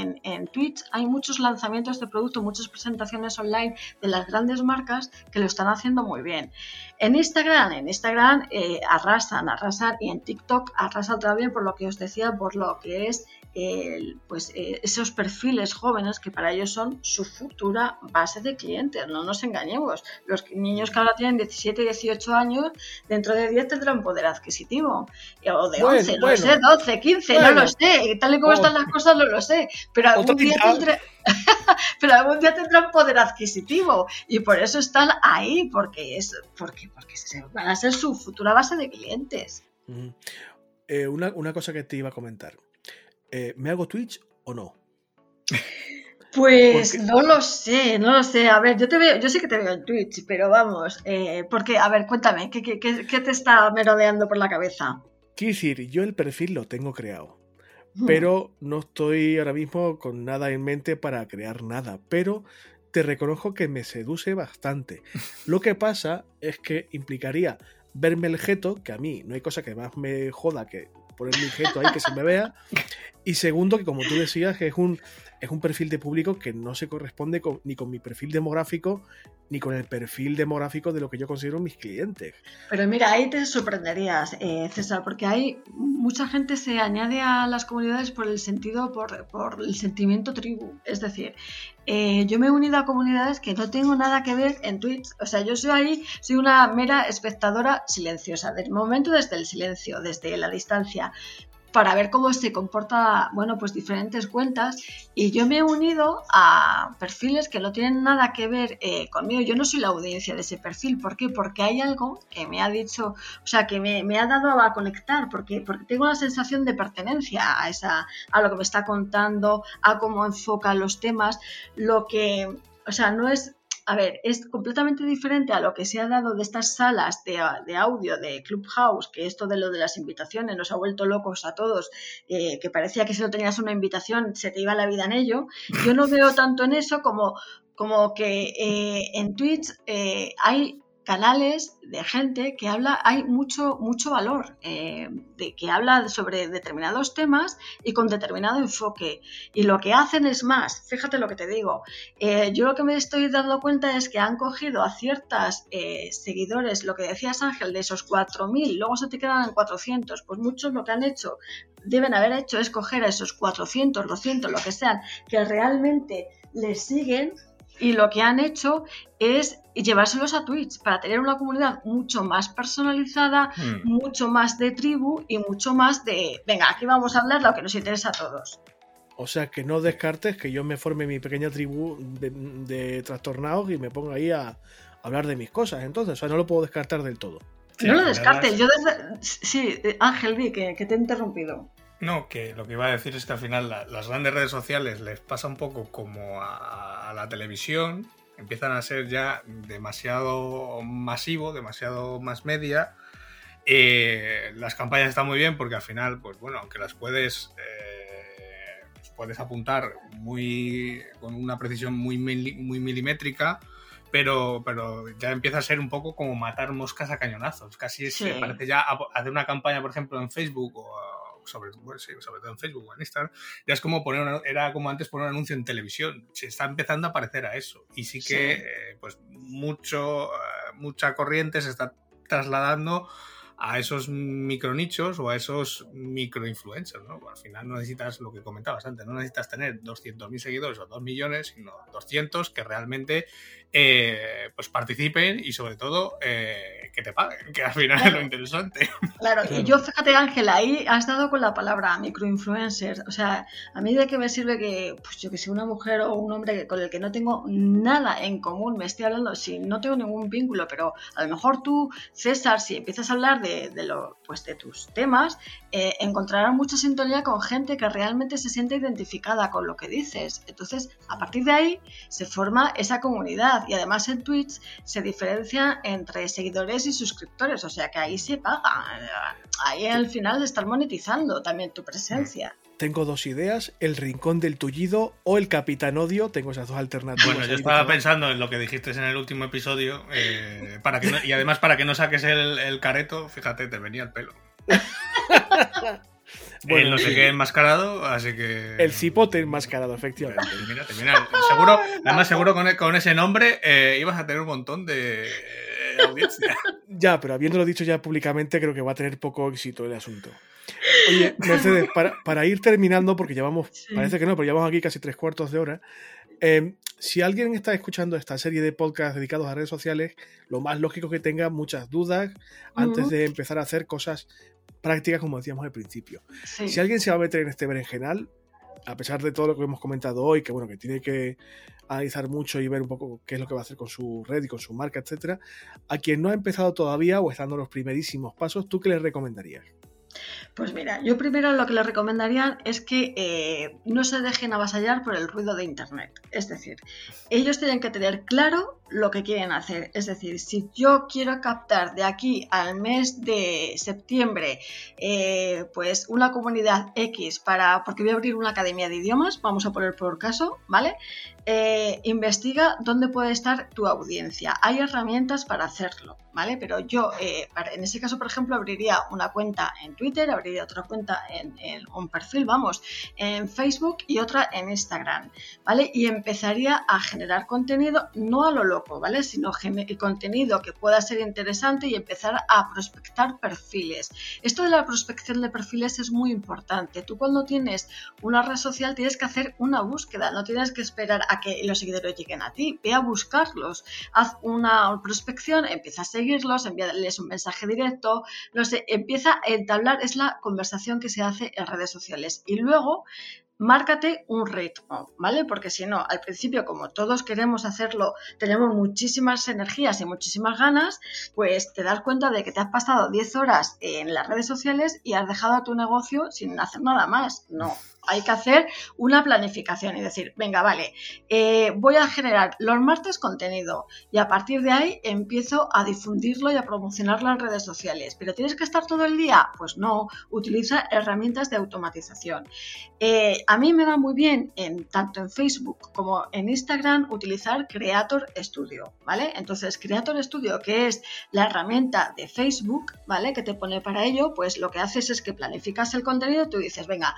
en, en Twitch hay muchos lanzamientos de producto, muchas presentaciones online de las grandes marcas que lo están haciendo muy bien. En Instagram, en Instagram eh, arrasan, arrasan y en TikTok arrasan también por lo que os decía, por lo que es pues eh, esos perfiles jóvenes que para ellos son su futura base de clientes, no nos engañemos. Los niños que ahora tienen 17 y 18 años, dentro de 10 tendrán poder adquisitivo. O de 11, no sé, 12, 15, no lo sé. Tal y como están las cosas, no lo sé. Pero algún día tendré... pero algún día tendrán poder adquisitivo y por eso están ahí, porque es porque, porque van a ser su futura base de clientes. Eh, una, una, cosa que te iba a comentar. Eh, ¿Me hago Twitch o no? Pues no lo sé, no lo sé. A ver, yo te veo, yo sí que te veo en Twitch, pero vamos, eh, porque, a ver, cuéntame, ¿qué, qué, qué, te está merodeando por la cabeza? Quiero decir, yo el perfil lo tengo creado pero no estoy ahora mismo con nada en mente para crear nada, pero te reconozco que me seduce bastante. Lo que pasa es que implicaría verme el jeto, que a mí no hay cosa que más me joda que poner mi jeto ahí que se me vea, y segundo que como tú decías que es un es un perfil de público que no se corresponde ni con mi perfil demográfico ni con el perfil demográfico de lo que yo considero mis clientes. Pero mira, ahí te sorprenderías, eh, César, porque hay mucha gente se añade a las comunidades por el sentido, por, el sentimiento tribu. Es decir, eh, yo me he unido a comunidades que no tengo nada que ver en Twitch. O sea, yo soy ahí, soy una mera espectadora silenciosa, del momento desde el silencio, desde la distancia para ver cómo se comporta, bueno, pues diferentes cuentas. Y yo me he unido a perfiles que no tienen nada que ver eh, conmigo. Yo no soy la audiencia de ese perfil. ¿Por qué? Porque hay algo que me ha dicho, o sea, que me, me ha dado a conectar, porque, porque tengo la sensación de pertenencia a, esa, a lo que me está contando, a cómo enfoca los temas. Lo que, o sea, no es a ver, es completamente diferente a lo que se ha dado de estas salas de, audio de Clubhouse, que esto de lo de las invitaciones nos ha vuelto locos a todos, eh, que parecía que si no tenías una invitación se te iba la vida en ello. Yo no veo tanto en eso como, como que eh, en Twitch eh, hay canales de gente que habla, hay mucho, mucho valor, eh, de que habla sobre determinados temas y con determinado enfoque. Y lo que hacen es más, fíjate lo que te digo, eh, yo lo que me estoy dando cuenta es que han cogido a ciertas eh, seguidores, lo que decías Ángel, de esos 4.000, luego se te quedan en 400, pues muchos lo que han hecho, deben haber hecho es coger a esos 400, 200, lo que sean, que realmente les siguen y lo que han hecho es llevárselos a Twitch para tener una comunidad mucho más personalizada, hmm. mucho más de tribu y mucho más de, venga, aquí vamos a hablar lo que nos interesa a todos. O sea, que no descartes que yo me forme mi pequeña tribu de, trastornados y me ponga ahí a, hablar de mis cosas. Entonces, o sea, no lo puedo descartar del todo. no lo descartes. Yo desde... Sí, Ángel, vi que, que te he interrumpido. No, que lo que iba a decir es que al final las grandes redes sociales les pasa un poco como a, la televisión, empiezan a ser ya demasiado masivo, demasiado más media. Eh, las campañas están muy bien porque al final, pues bueno, aunque las puedes, eh, puedes apuntar muy con una precisión muy, muy milimétrica, pero, pero ya empieza a ser un poco como matar moscas a cañonazos. Casi se parece ya hacer una campaña, por ejemplo, en Facebook o sobre, sobre todo en Facebook o en Instagram, ya es como poner, era como antes poner un anuncio en televisión. Se está empezando a parecer a eso. Y sí que, eh, pues, mucho, eh, mucha corriente se está trasladando a esos micronichos o a esos microinfluencers, ¿no? Al final no necesitas lo que comentabas antes, no necesitas tener 200.000 seguidores o 2 millones, sino 200 que realmente eh, pues participen y sobre todo eh, que te paguen, que al final es lo interesante. Claro, y yo fíjate Ángela, ahí has dado con la palabra microinfluencer, o sea, a mí de qué me sirve que, pues yo que sé, una mujer o un hombre con el que no tengo nada en común, me estoy hablando, si no tengo ningún vínculo, pero a lo mejor tú, César, si empiezas a hablar de, lo, pues de tus temas, eh, encontrarás mucha sintonía con gente que realmente se siente identificada con lo que dices. Entonces, a partir de ahí se forma esa comunidad y además en Twitch se diferencia entre seguidores y suscriptores, o sea que ahí se paga. Ahí al final estás monetizando también tu presencia. Tengo dos ideas, el rincón del tullido o el capitán odio, tengo esas dos alternativas. Bueno, yo estaba pensando en lo que dijiste en el último episodio, eh, para que y además para que no saques el, el careto, fíjate, te venía el pelo. Bueno, no sé qué enmascarado, así que. El cipote enmascarado, efectivamente. Mira, mira, seguro, además, seguro con, con ese nombre eh, ibas a tener un montón de audiencia. Ya, pero habiéndolo dicho ya públicamente, creo que va a tener poco éxito el asunto. Oye, Mercedes, para, ir terminando, porque llevamos, parece que no, pero llevamos aquí casi tres cuartos de hora. Eh, si alguien está escuchando esta serie de podcasts dedicados a redes sociales, lo más lógico que tenga muchas dudas antes de empezar a hacer cosas prácticas, como decíamos al principio. Si alguien se va a meter en este berenjenal, a pesar de todo lo que hemos comentado hoy, que bueno, que tiene que analizar mucho y ver un poco qué es lo que va a hacer con su red y con su marca, etcétera, a quien no ha empezado todavía o está dando los primerísimos pasos, ¿tú qué le recomendarías? Pues mira, yo primero lo que les recomendaría es que eh, no se dejen avasallar por el ruido de Internet. Es decir, ellos tienen que tener claro lo que quieren hacer. Es decir, si yo quiero captar de aquí al mes de septiembre, eh, pues una comunidad X para, porque voy a abrir una academia de idiomas, vamos a poner por caso, ¿vale? Eh, investiga dónde puede estar tu audiencia. Hay herramientas para hacerlo, ¿vale? Pero yo, eh, en ese caso, por ejemplo, abriría una cuenta en Twitter, abriría otra cuenta en, un perfil, vamos, en Facebook y otra en Instagram, ¿vale? Y empezaría a generar contenido, no a lo loco, ¿vale? Sino contenido que pueda ser interesante y empezar a prospectar perfiles. Esto de la prospección de perfiles es muy importante. Tú cuando tienes una red social tienes que hacer una búsqueda, no tienes que esperar a que los seguidores lleguen a ti. Ve a buscarlos, haz una prospección, empieza a seguirlos, envíales un mensaje directo, no sé, empieza a entablar, es la conversación que se hace en redes sociales. Y luego márcate un ritmo, ¿vale? Porque si no, al principio, como todos queremos hacerlo, tenemos muchísimas energías y muchísimas ganas, pues te das cuenta de que te has pasado 10 horas en las redes sociales y has dejado tu negocio sin hacer nada más. No, hay que hacer una planificación y decir, venga, vale, eh, voy a generar los martes contenido y a partir de ahí empiezo a difundirlo y a promocionarlo en redes sociales. ¿Pero tienes que estar todo el día? Pues no, utiliza herramientas de automatización. Eh, a mí me va muy bien, en, tanto en Facebook como en Instagram, utilizar Creator Studio, ¿vale? Entonces, Creator Studio, que es la herramienta de Facebook, ¿vale? Que te pone para ello, pues lo que haces es que planificas el contenido, tú dices, venga,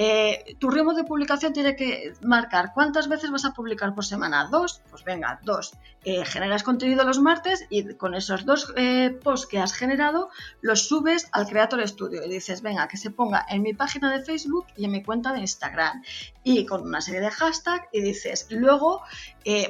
eh, tu ritmo de publicación tiene que marcar cuántas veces vas a publicar por semana. ¿Dos? Pues venga, dos. Eh, generas contenido los martes y con esos dos eh, posts que has generado los subes al Creator Studio y dices, venga, que se ponga en mi página de Facebook y en mi cuenta de Instagram. Y con una serie de hashtags y dices, luego,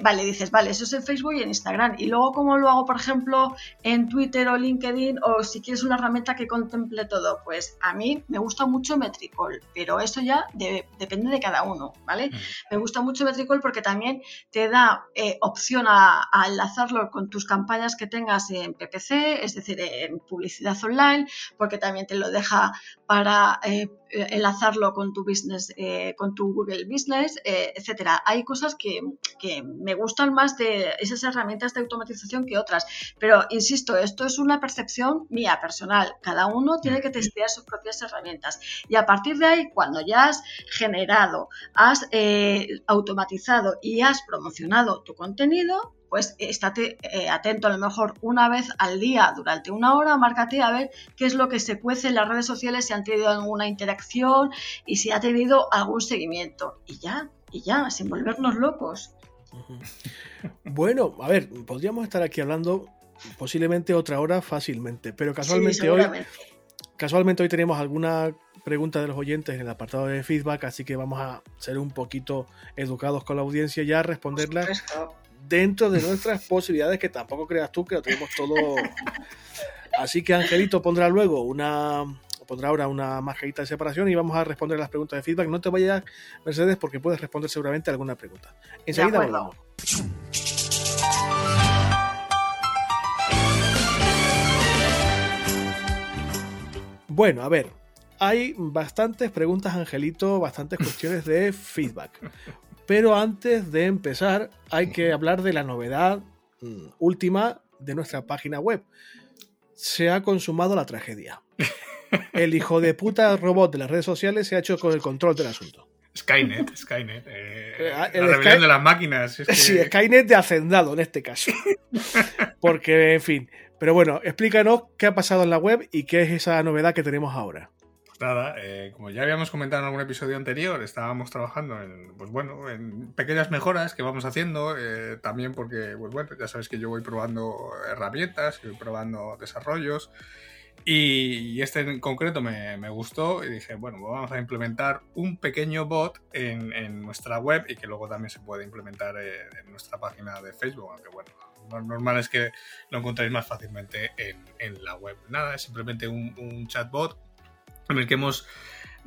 vale, dices, vale, eso es en Facebook y en Instagram. Y luego, ¿cómo lo hago, por ejemplo, en Twitter o LinkedIn o si quieres una herramienta que contemple todo? Pues a mí me gusta mucho Metricol, pero eso ya depende de cada uno, ¿vale? Me gusta mucho Metricol porque también te da eh, opción a, enlazarlo con tus campañas que tengas en PPC, es decir, en publicidad online, porque también te lo deja para eh, enlazarlo con tu business, eh, con tu Google Business, etcétera. Hay cosas que, que, me gustan más de esas herramientas de automatización que otras, pero insisto, esto es una percepción mía personal. Cada uno tiene que testear sus propias herramientas y a partir de ahí, cuando ya has generado, has eh, automatizado y has promocionado tu contenido, pues estate eh, atento a lo mejor una vez al día durante una hora, márcate a ver qué es lo que se cuece en las redes sociales, si han tenido alguna interacción y si ha tenido algún seguimiento. Y ya, y ya, sin volvernos locos. Bueno, a ver, podríamos estar aquí hablando posiblemente otra hora fácilmente, pero casualmente hoy casualmente hoy tenemos alguna pregunta de los oyentes en el apartado de feedback, así que vamos a ser un poquito educados con la audiencia y a responderlas dentro de nuestras posibilidades, que tampoco creas tú que lo tenemos todo. Así que Angelito pondrá luego una pondrá ahora una mascarita de separación y vamos a responder las preguntas de feedback. No te vayas, Mercedes, porque puedes responder seguramente alguna pregunta. Enseguida volvamos. Bueno, a ver, hay bastantes preguntas, Angelito, bastantes cuestiones de feedback. Pero antes de empezar, hay que hablar de la novedad mm, última de nuestra página web. Se ha consumado la tragedia. El hijo de puta robot de las redes sociales se ha hecho con el control del asunto. Skynet, Skynet. Eh, eh, la rebelión de las máquinas. Sí, Skynet de hacendado en este caso. Porque, en fin, pero bueno, explícanos qué ha pasado en la web y qué es esa novedad que tenemos ahora. Pues nada, eh, como ya habíamos comentado en algún episodio anterior, estábamos trabajando en, pues bueno, en pequeñas mejoras que vamos haciendo, eh, también porque, pues bueno, ya sabes que yo voy probando herramientas, voy probando desarrollos, y, este en concreto me, gustó y dije, bueno, pues vamos a implementar un pequeño bot en, nuestra web y que luego también se puede implementar eh, en nuestra página de Facebook, aunque bueno, lo normal es que lo encontréis más fácilmente en, la web. Nada, es simplemente un, chatbot en el que hemos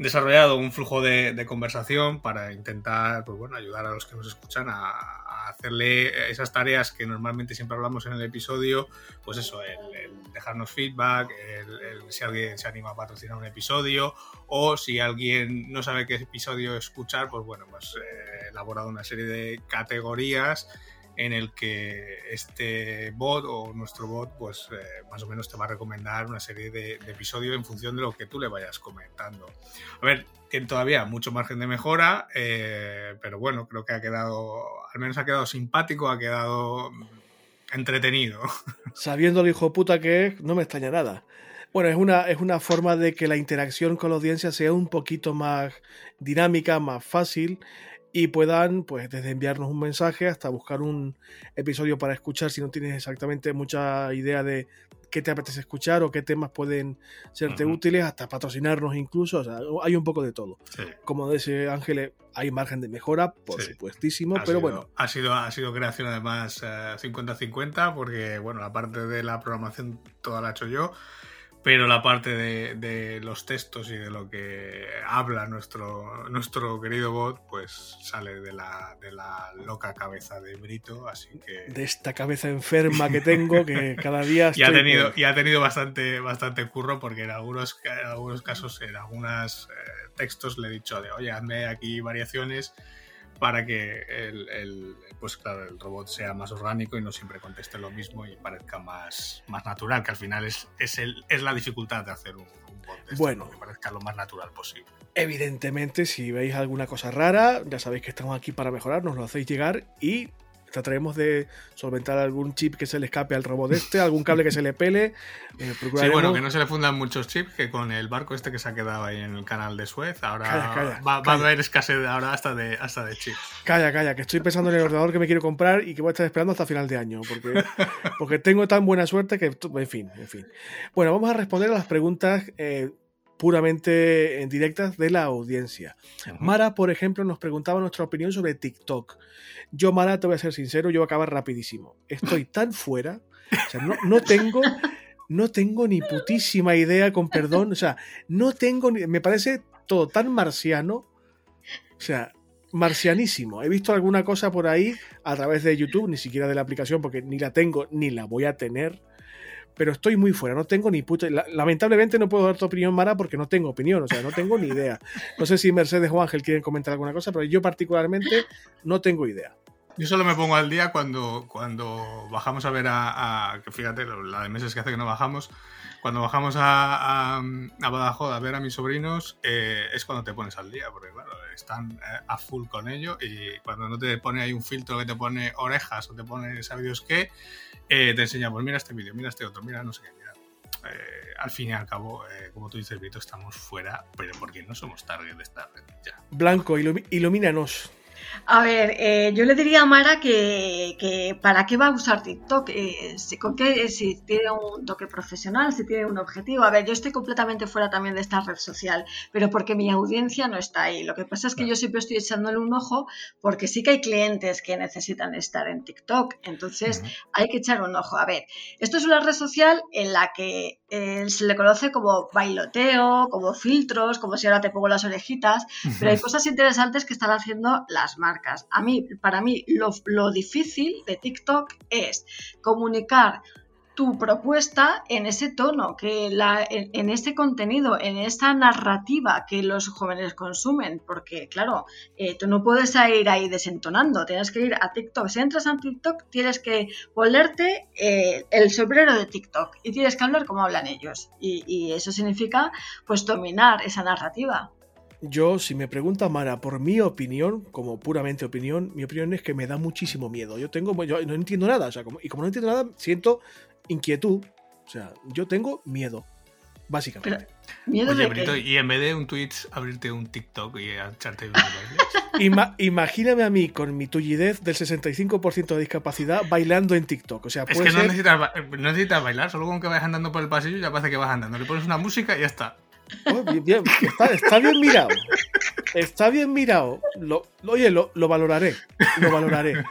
desarrollado un flujo de, conversación para intentar pues bueno, ayudar a los que nos escuchan a, hacerle esas tareas que normalmente siempre hablamos en el episodio, pues eso, el, dejarnos feedback, si alguien se anima a patrocinar un episodio o si alguien no sabe qué episodio escuchar, pues bueno, pues eh, elaborado una serie de categorías en el que este bot o nuestro bot pues eh, más o menos te va a recomendar una serie de, episodios en función de lo que tú le vayas comentando. A ver, tiene todavía mucho margen de mejora, eh, pero bueno, creo que ha quedado, al menos ha quedado simpático, ha quedado entretenido. Sabiendo el hijo puta que es, no me extraña nada. Bueno, es una, es una forma de que la interacción con la audiencia sea un poquito más dinámica, más fácil y puedan, pues, desde enviarnos un mensaje hasta buscar un episodio para escuchar si no tienes exactamente mucha idea de qué te apetece escuchar o qué temas pueden serte útiles, hasta patrocinarnos incluso, o sea, hay un poco de todo. Como dice Ángel, hay margen de mejora, por supuestísimo, pero bueno. Ha sido, ha sido creación además 50-50, eh, porque, bueno, la parte de la programación toda la he hecho yo pero la parte de, los textos y de lo que habla nuestro, nuestro querido bot, pues sale de la, de la loca cabeza de Brito, así que... De esta cabeza enferma que tengo, que cada día... y, ha tenido, y ha tenido bastante, bastante curro, porque en algunos, en algunos casos, en algunos eh, textos le he dicho de, oye, hazme aquí variaciones para que el, pues claro, el robot sea más orgánico y no siempre conteste lo mismo y parezca más, más natural, que al final es, es, el, es la dificultad de hacer un, bot bueno, que parezca lo más natural posible. Evidentemente, si veis alguna cosa rara, ya sabéis que estamos aquí para mejorar, nos lo hacéis llegar y trataremos de solventar algún chip que se le escape al robot este, algún cable que se le pele. Eh, sí, bueno, que no se le fundan muchos chips, que con el barco este que se ha quedado ahí en el canal de Suez, ahora va, a haber escasez ahora hasta de, hasta de chips. Calla, calla, que estoy pensando en el ordenador que me quiero comprar y que voy a estar esperando hasta final de año, porque, porque tengo tan buena suerte que, en fin, en fin. Bueno, vamos a responder a las preguntas eh, puramente en directas de la audiencia. Mara, por ejemplo, nos preguntaba nuestra opinión sobre TikTok. Yo, Mara, te voy a ser sincero, yo voy a acabar rapidísimo. Estoy tan fuera, o sea, no, tengo, no tengo ni putísima idea, con perdón, o sea, no tengo ni, me parece todo tan marciano, o sea, marcianísimo. He visto alguna cosa por ahí a través de YouTube, ni siquiera de la aplicación, porque ni la tengo ni la voy a tener pero estoy muy fuera, no tengo ni puta. Lamentablemente no puedo dar tu opinión, Mara, porque no tengo opinión, o sea, no tengo ni idea. No sé si Mercedes o Ángel quieren comentar alguna cosa, pero yo particularmente no tengo idea. Yo solo me pongo al día cuando, cuando bajamos a ver a, que fíjate, la de meses que hace que no bajamos, cuando bajamos a, a, Badajoz a ver a mis sobrinos, eh, es cuando te pones al día, porque claro, están eh, a full con ello y cuando no te pone ahí un filtro que te pone orejas o te pone sabios qué, eh, te enseñamos, mira este vídeo, mira este otro, mira no sé qué, mira. Eh, al fin y al cabo, eh, como tú dices, Vito, estamos fuera, pero porque no somos target de esta red ya. Blanco, ilumínanos. A ver, eh, yo le diría a Mara que, para qué va a usar TikTok, eh, si, con qué, si tiene un toque profesional, si tiene un objetivo. A ver, yo estoy completamente fuera también de esta red social, pero porque mi audiencia no está ahí. Lo que pasa es que yo siempre estoy echándole un ojo porque sí que hay clientes que necesitan estar en TikTok, entonces hay que echar un ojo. A ver, esto es una red social en la que eh, se le conoce como bailoteo, como filtros, como si ahora te pongo las orejitas, pero hay cosas interesantes que están haciendo las marcas. A mí, para mí, lo, difícil de TikTok es comunicar tu propuesta en ese tono, que la, en, ese contenido, en esta narrativa que los jóvenes consumen, porque claro, eh, tú no puedes ir ahí desentonando, tienes que ir a TikTok. Si entras a TikTok, tienes que ponerte eh, el sombrero de TikTok y tienes que hablar como hablan ellos. Y, y eso significa pues dominar esa narrativa. Yo, si me pregunta Mara por mi opinión, como puramente opinión, mi opinión es que me da muchísimo miedo. Yo tengo, yo no entiendo nada, o sea, y como no entiendo nada, siento inquietud. O sea, yo tengo miedo, básicamente. ¿Miedo Oye, Brito, y en vez de un Twitch, abrirte un TikTok y echarte un Ima imagíname a mí con mi tullidez del 65% de discapacidad bailando en TikTok. O sea, es que no, necesitas, no necesitas bailar, solo con que vayas andando por el pasillo ya parece que vas andando. Le pones una música y ya está. Oh, está, bien mirado. Está bien mirado. Lo, oye, lo, valoraré. Lo valoraré.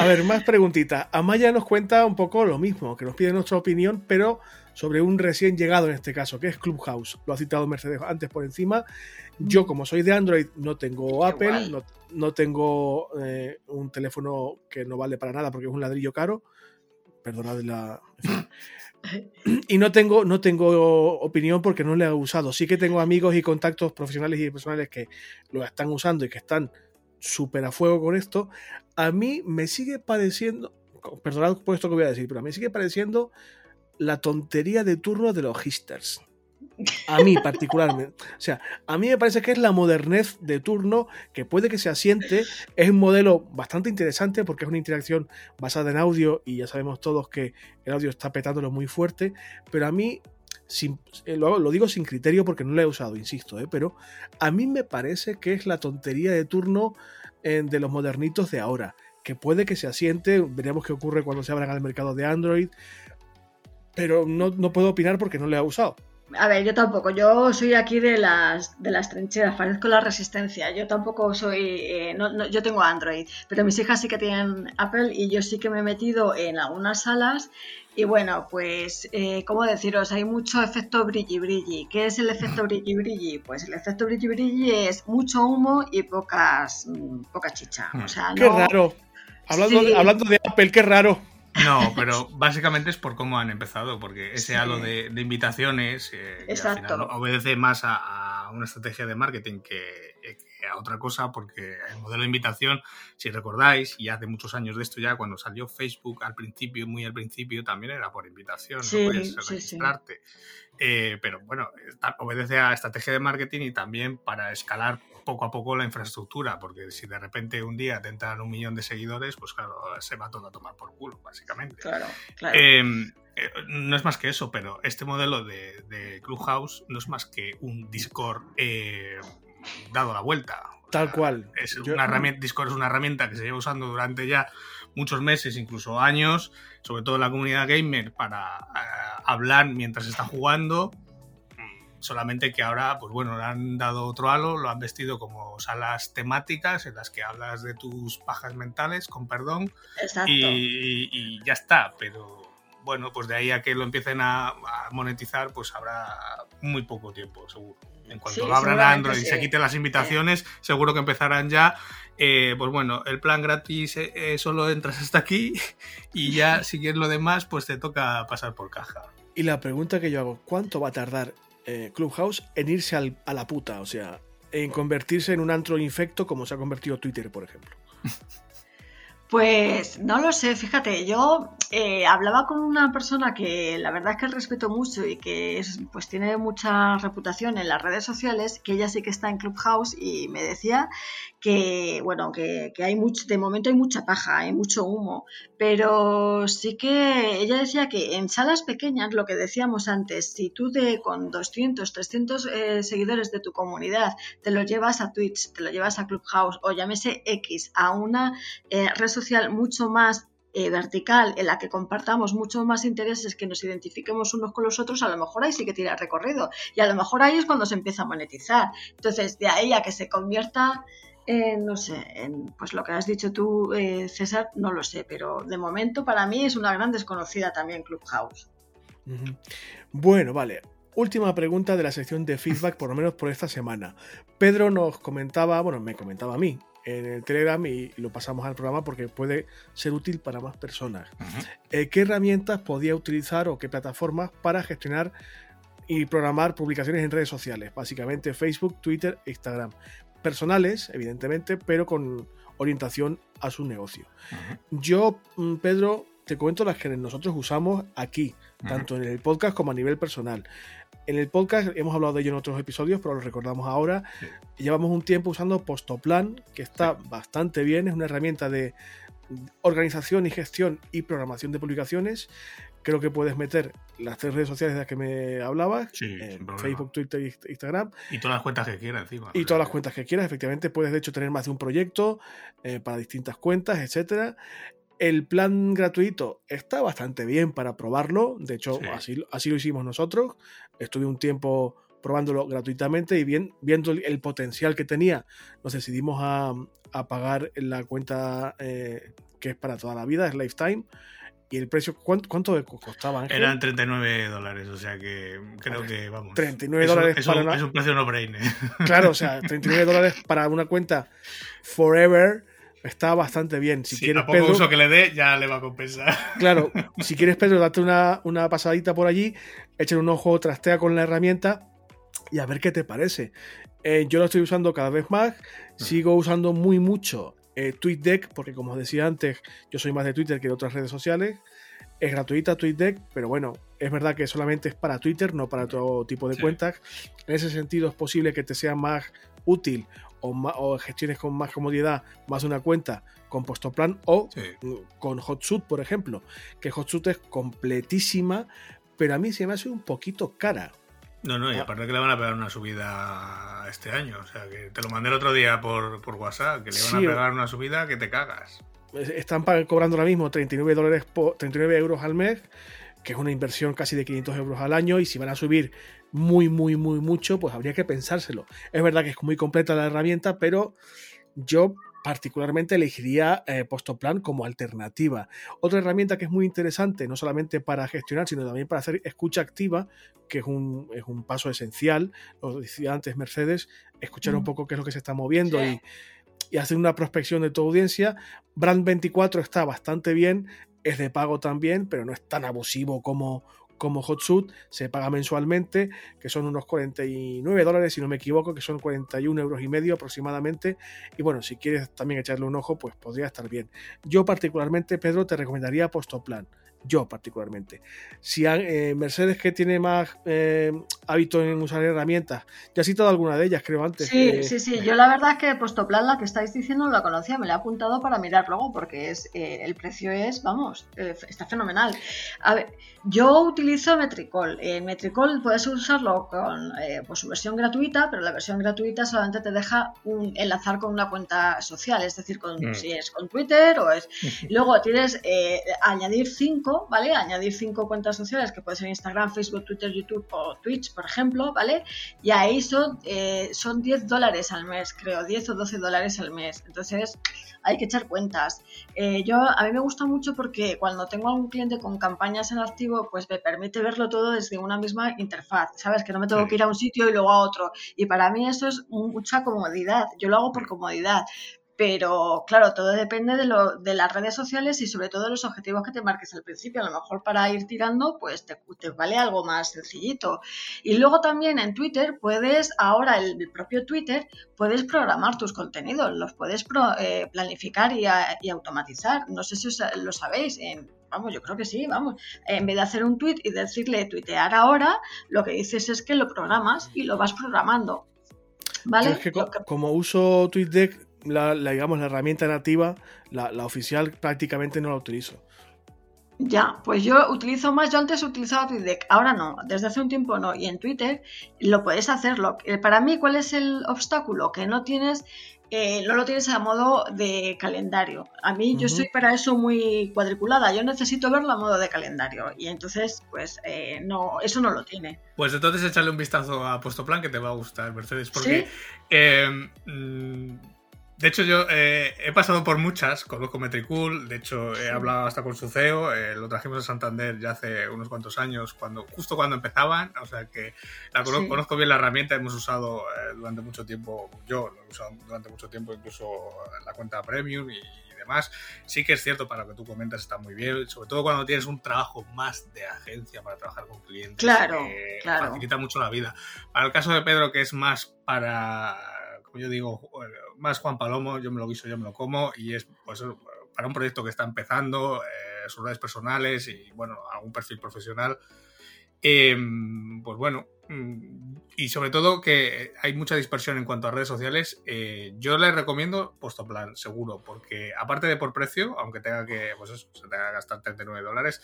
A ver, más preguntitas. Amaya nos cuenta un poco lo mismo, que nos pide nuestra opinión, pero sobre un recién llegado en este caso, que es Clubhouse. Lo ha citado Mercedes antes por encima. Yo, como soy de Android, no tengo Apple, no, tengo eh, un teléfono que no vale para nada porque es un ladrillo caro. Perdonad la. Y no tengo, no tengo opinión porque no lo he usado. Sí que tengo amigos y contactos profesionales y personales que lo están usando y que están súper a fuego con esto. A mí me sigue pareciendo, perdonad por esto que voy a decir, pero a mí sigue pareciendo la tontería de turno de los histers. A mí particularmente. O sea, a mí me parece que es la modernez de turno que puede que se asiente. Es un modelo bastante interesante porque es una interacción basada en audio y ya sabemos todos que el audio está petándolo muy fuerte. Pero a mí, eh, lo, digo sin criterio porque no lo he usado, insisto, ¿eh? pero a mí me parece que es la tontería de turno eh, de los modernitos de ahora. Que puede que se asiente, veremos qué ocurre cuando se abran al mercado de Android. Pero no, no puedo opinar porque no lo he usado. A ver, yo tampoco. Yo soy aquí de las, de las trincheras, parezco la resistencia. Yo tampoco soy. Eh, no, yo tengo Android, pero mis hijas sí que tienen Apple y yo sí que me he metido en algunas salas. Y bueno, pues, eh, ¿cómo deciros? Hay mucho efecto brilli brilli. ¿Qué es el efecto brilli brilli? Pues el efecto brilli brilli es mucho humo y pocas, mm, poca chicha. O sea, Qué raro. Hablando, hablando de Apple, qué raro. No, pero básicamente es por cómo han empezado, porque ese halo de, invitaciones eh, al final obedece más a, una estrategia de marketing que, a otra cosa, porque el modelo de invitación, si recordáis, y hace muchos años de esto ya, cuando salió Facebook al principio, muy al principio, también era por invitación, no podías registrarte. Eh, pero bueno, obedece a estrategia de marketing y también para escalar poco a poco la infraestructura, porque si de repente un día te entran un millón de seguidores, pues claro, se va todo a tomar por culo, básicamente. Claro, claro. Em, eh, no es más que eso, pero este modelo de, Clubhouse no es más que un Discord eh, dado la vuelta. Tal cual. Es una herramienta, Discord es una herramienta que se lleva usando durante ya muchos meses, incluso años, sobre todo en la comunidad gamer, para eh, hablar mientras está jugando solamente que ahora, pues bueno, le han dado otro halo, lo han vestido como salas temáticas en las que hablas de tus pajas mentales, con perdón, y, ya está, pero bueno, pues de ahí a que lo empiecen a, monetizar, pues habrá muy poco tiempo, seguro. En cuanto lo abran a Android y se quiten las invitaciones, seguro que empezarán ya. Eh, pues bueno, el plan gratis eh, eh, solo entras hasta aquí y ya si quieres lo demás, pues te toca pasar por caja. Y la pregunta que yo hago, ¿cuánto va a tardar eh, Clubhouse en irse a la puta, o sea, en convertirse en un antro infecto como se ha convertido Twitter, por ejemplo. Pues no lo sé, fíjate, yo eh, hablaba con una persona que la verdad es que respeto mucho y que es, pues tiene mucha reputación en las redes sociales, que ella sí que está en Clubhouse y me decía que, bueno, que, hay mucho, de momento hay mucha paja, hay mucho humo, pero sí que ella decía que en salas pequeñas, lo que decíamos antes, si tú de, con 200, 300 eh, seguidores de tu comunidad te lo llevas a Twitch, te lo llevas a Clubhouse o llámese X, a una eh, red social mucho más eh, vertical en la que compartamos muchos más intereses, que nos identifiquemos unos con los otros, a lo mejor ahí sí que tira recorrido. Y a lo mejor ahí es cuando se empieza a monetizar. Entonces, de ahí a que se convierta en, no sé, en, pues lo que has dicho tú, eh, César, no lo sé, pero de momento para mí es una gran desconocida también Clubhouse. Bueno, vale. Última pregunta de la sección de feedback, por lo menos por esta semana. Pedro nos comentaba, bueno, me comentaba a mí, en el Telegram y lo pasamos al programa porque puede ser útil para más personas. Eh, ¿Qué herramientas podía utilizar o qué plataformas para gestionar y programar publicaciones en redes sociales? Básicamente Facebook, Twitter, Instagram. Personales, evidentemente, pero con orientación a su negocio. Yo, mm, Pedro, te cuento las que nosotros usamos aquí, tanto en el podcast como a nivel personal. En el podcast hemos hablado de ello en otros episodios, pero lo recordamos ahora. Llevamos un tiempo usando Postoplan, que está bastante bien, es una herramienta de organización y gestión y programación de publicaciones. Creo que puedes meter las tres redes sociales de las que me hablabas, Facebook, Twitter e Instagram. Y todas las cuentas que quieras encima. Y todas las cuentas que quieras, efectivamente. Puedes de hecho tener más de un proyecto eh, para distintas cuentas, etcétera. El plan gratuito está bastante bien para probarlo, de hecho así, así, lo hicimos nosotros. Estuve un tiempo probándolo gratuitamente y bien, viendo el, potencial que tenía, nos decidimos a, pagar la cuenta eh, que es para toda la vida, es Lifetime. ¿Y el precio cuánto, cuánto costaba? Eran 39 dólares, o sea que creo que vamos. 39 dólares es, para es un precio no brainer. Claro, o sea, 39 dólares para una cuenta Forever está bastante bien. Si quieres, a poco uso que le dé, ya le va a compensar. Claro, si quieres, Pedro, date una, una pasadita por allí, échale un ojo, trastea con la herramienta y a ver qué te parece. Eh, yo lo estoy usando cada vez más, sigo usando muy mucho eh, TweetDeck, porque como os decía antes, yo soy más de Twitter que de otras redes sociales. Es gratuita TweetDeck, pero bueno, es verdad que solamente es para Twitter, no para otro tipo de cuentas. En ese sentido es posible que te sea más útil o, gestiones con más comodidad más una cuenta con Postoplan o con Hotsuite, por ejemplo. Que Hotsuite es completísima, pero a mí se me hace un poquito cara. No, no, y ah. aparte que le van a pegar una subida este año. O sea, que te lo mandé el otro día por, WhatsApp, que le van a pegar una subida que te cagas. Están cobrando ahora mismo 39, dólares 39 euros al mes, que es una inversión casi de 500 euros al año, y si van a subir muy, muy, muy mucho, pues habría que pensárselo. Es verdad que es muy completa la herramienta, pero yo particularmente elegiría eh, Postoplan como alternativa. Otra herramienta que es muy interesante, no solamente para gestionar, sino también para hacer escucha activa, que es un, es un paso esencial, lo decía antes Mercedes, escuchar un poco qué es lo que se está moviendo y, y hacer una prospección de tu audiencia. Brand 24 está bastante bien, es de pago también, pero no es tan abusivo como, como Hotsuit se paga mensualmente, que son unos 49 dólares, si no me equivoco, que son 41 euros y medio aproximadamente. Y bueno, si quieres también echarle un ojo, pues podría estar bien. Yo particularmente, Pedro, te recomendaría Postoplan yo particularmente. Si eh, Mercedes que tiene más eh, hábito en usar herramientas, ya has citado alguna de ellas, creo antes. Sí, sí, sí. Yo la verdad es que Postoplan, la que estáis diciendo, no la conocía, me la he apuntado para mirar luego porque es eh, el precio es, vamos, está fenomenal. A ver, yo utilizo Metricol. Metricol puedes usarlo con pues, su versión gratuita, pero la versión gratuita solamente te deja un, enlazar con una cuenta social, es decir, con, mm. si es con Twitter o es. Luego tienes añadir cinco ¿vale? Añadir cinco cuentas sociales que puede ser Instagram, Facebook, Twitter, YouTube o Twitch, por ejemplo, ¿vale? Y ahí son, eh, son 10 dólares al mes, creo, 10 o 12 dólares al mes. Entonces, hay que echar cuentas. Eh, yo, a mí me gusta mucho porque cuando tengo a un cliente con campañas en activo, pues me permite verlo todo desde una misma interfaz, ¿sabes? Que no me tengo que ir a un sitio y luego a otro. Y para mí eso es mucha comodidad. Yo lo hago por comodidad pero claro, todo depende de, lo, de las redes sociales y sobre todo de los objetivos que te marques al principio. A lo mejor para ir tirando, pues te, vale algo más sencillito. Y luego también en Twitter puedes, ahora el, propio Twitter, puedes programar tus contenidos, los puedes eh, planificar y, y, automatizar. No sé si lo sabéis. En, vamos, yo creo que sí, vamos. En vez de hacer un tweet y decirle tuitear ahora, lo que dices es que lo programas y lo vas programando. ¿Vale? como uso TweetDeck la, digamos, la herramienta nativa, la, oficial, prácticamente no la utilizo. Ya, pues yo utilizo más, yo antes utilizaba TweetDeck, ahora no, desde hace un tiempo no, y en Twitter lo puedes hacerlo. Para mí, ¿cuál es el obstáculo? Que no tienes, eh, no lo tienes a modo de calendario. A mí yo soy para eso muy cuadriculada, yo necesito verlo a modo de calendario, y entonces, pues, eh, no, eso no lo tiene. Pues entonces échale un vistazo a Puesto Plan que te va a gustar, Mercedes, porque... ¿Sí? Mm, de hecho, yo eh, he pasado por muchas, conozco Metricool, de hecho he hablado hasta con su CEO, eh, lo trajimos a Santander ya hace unos cuantos años, cuando justo cuando empezaban, o sea que la conozco, bien la herramienta, hemos usado eh, durante mucho tiempo, yo lo he usado durante mucho tiempo incluso la cuenta Premium y, demás. Sí que es cierto, para lo que tú comentas está muy bien, sobre todo cuando tienes un trabajo más de agencia para trabajar con clientes. Claro, claro. Facilita mucho la vida. Para el caso de Pedro, que es más para yo digo, más Juan Palomo, yo me lo guiso, yo me lo como, y es pues, para un proyecto que está empezando, eh, sus redes personales y bueno, algún perfil profesional. Em, pues bueno, y sobre todo que hay mucha dispersión en cuanto a redes sociales. Eh, yo les recomiendo Postoplan, seguro, porque aparte de por precio, aunque tenga que, pues eso, se tenga que gastar 39 dólares,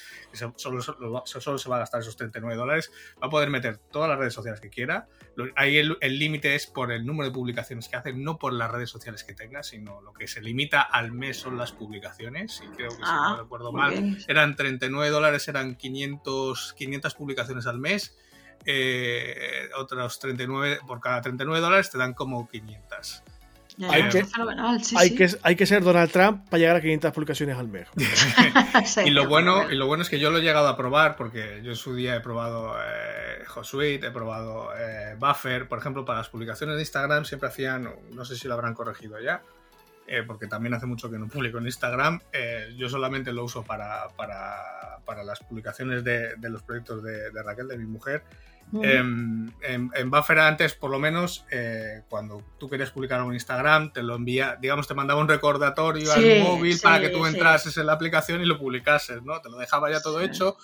solo, solo, se va a gastar esos 39 dólares, va a poder meter todas las redes sociales que quiera. Ahí el límite es por el número de publicaciones que hace, no por las redes sociales que tenga, sino lo que se limita al mes son las publicaciones. Y creo que si no ah, recuerdo mal, eran 39 dólares, eran 500, 500 publicaciones al mes eh, otros 39, por cada 39 dólares te dan como 500. hay, que, hay, que, hay, que, ser Donald Trump para llegar a 500 publicaciones al mes. y, lo bueno, y lo bueno es que yo lo he llegado a probar porque yo en su día he probado eh, he probado eh, Buffer, por ejemplo, para las publicaciones de Instagram siempre hacían, no sé si lo habrán corregido ya, eh, porque también hace mucho que no publico en Instagram. Eh, yo solamente lo uso para, para, para las publicaciones de, de, los proyectos de, de, Raquel, de mi mujer. En, Buffer antes, por lo menos, eh, cuando tú querías publicar en Instagram, te lo envía, digamos, te mandaba un recordatorio al móvil para que tú entrases en la aplicación y lo publicases, ¿no? Te lo dejaba ya todo hecho.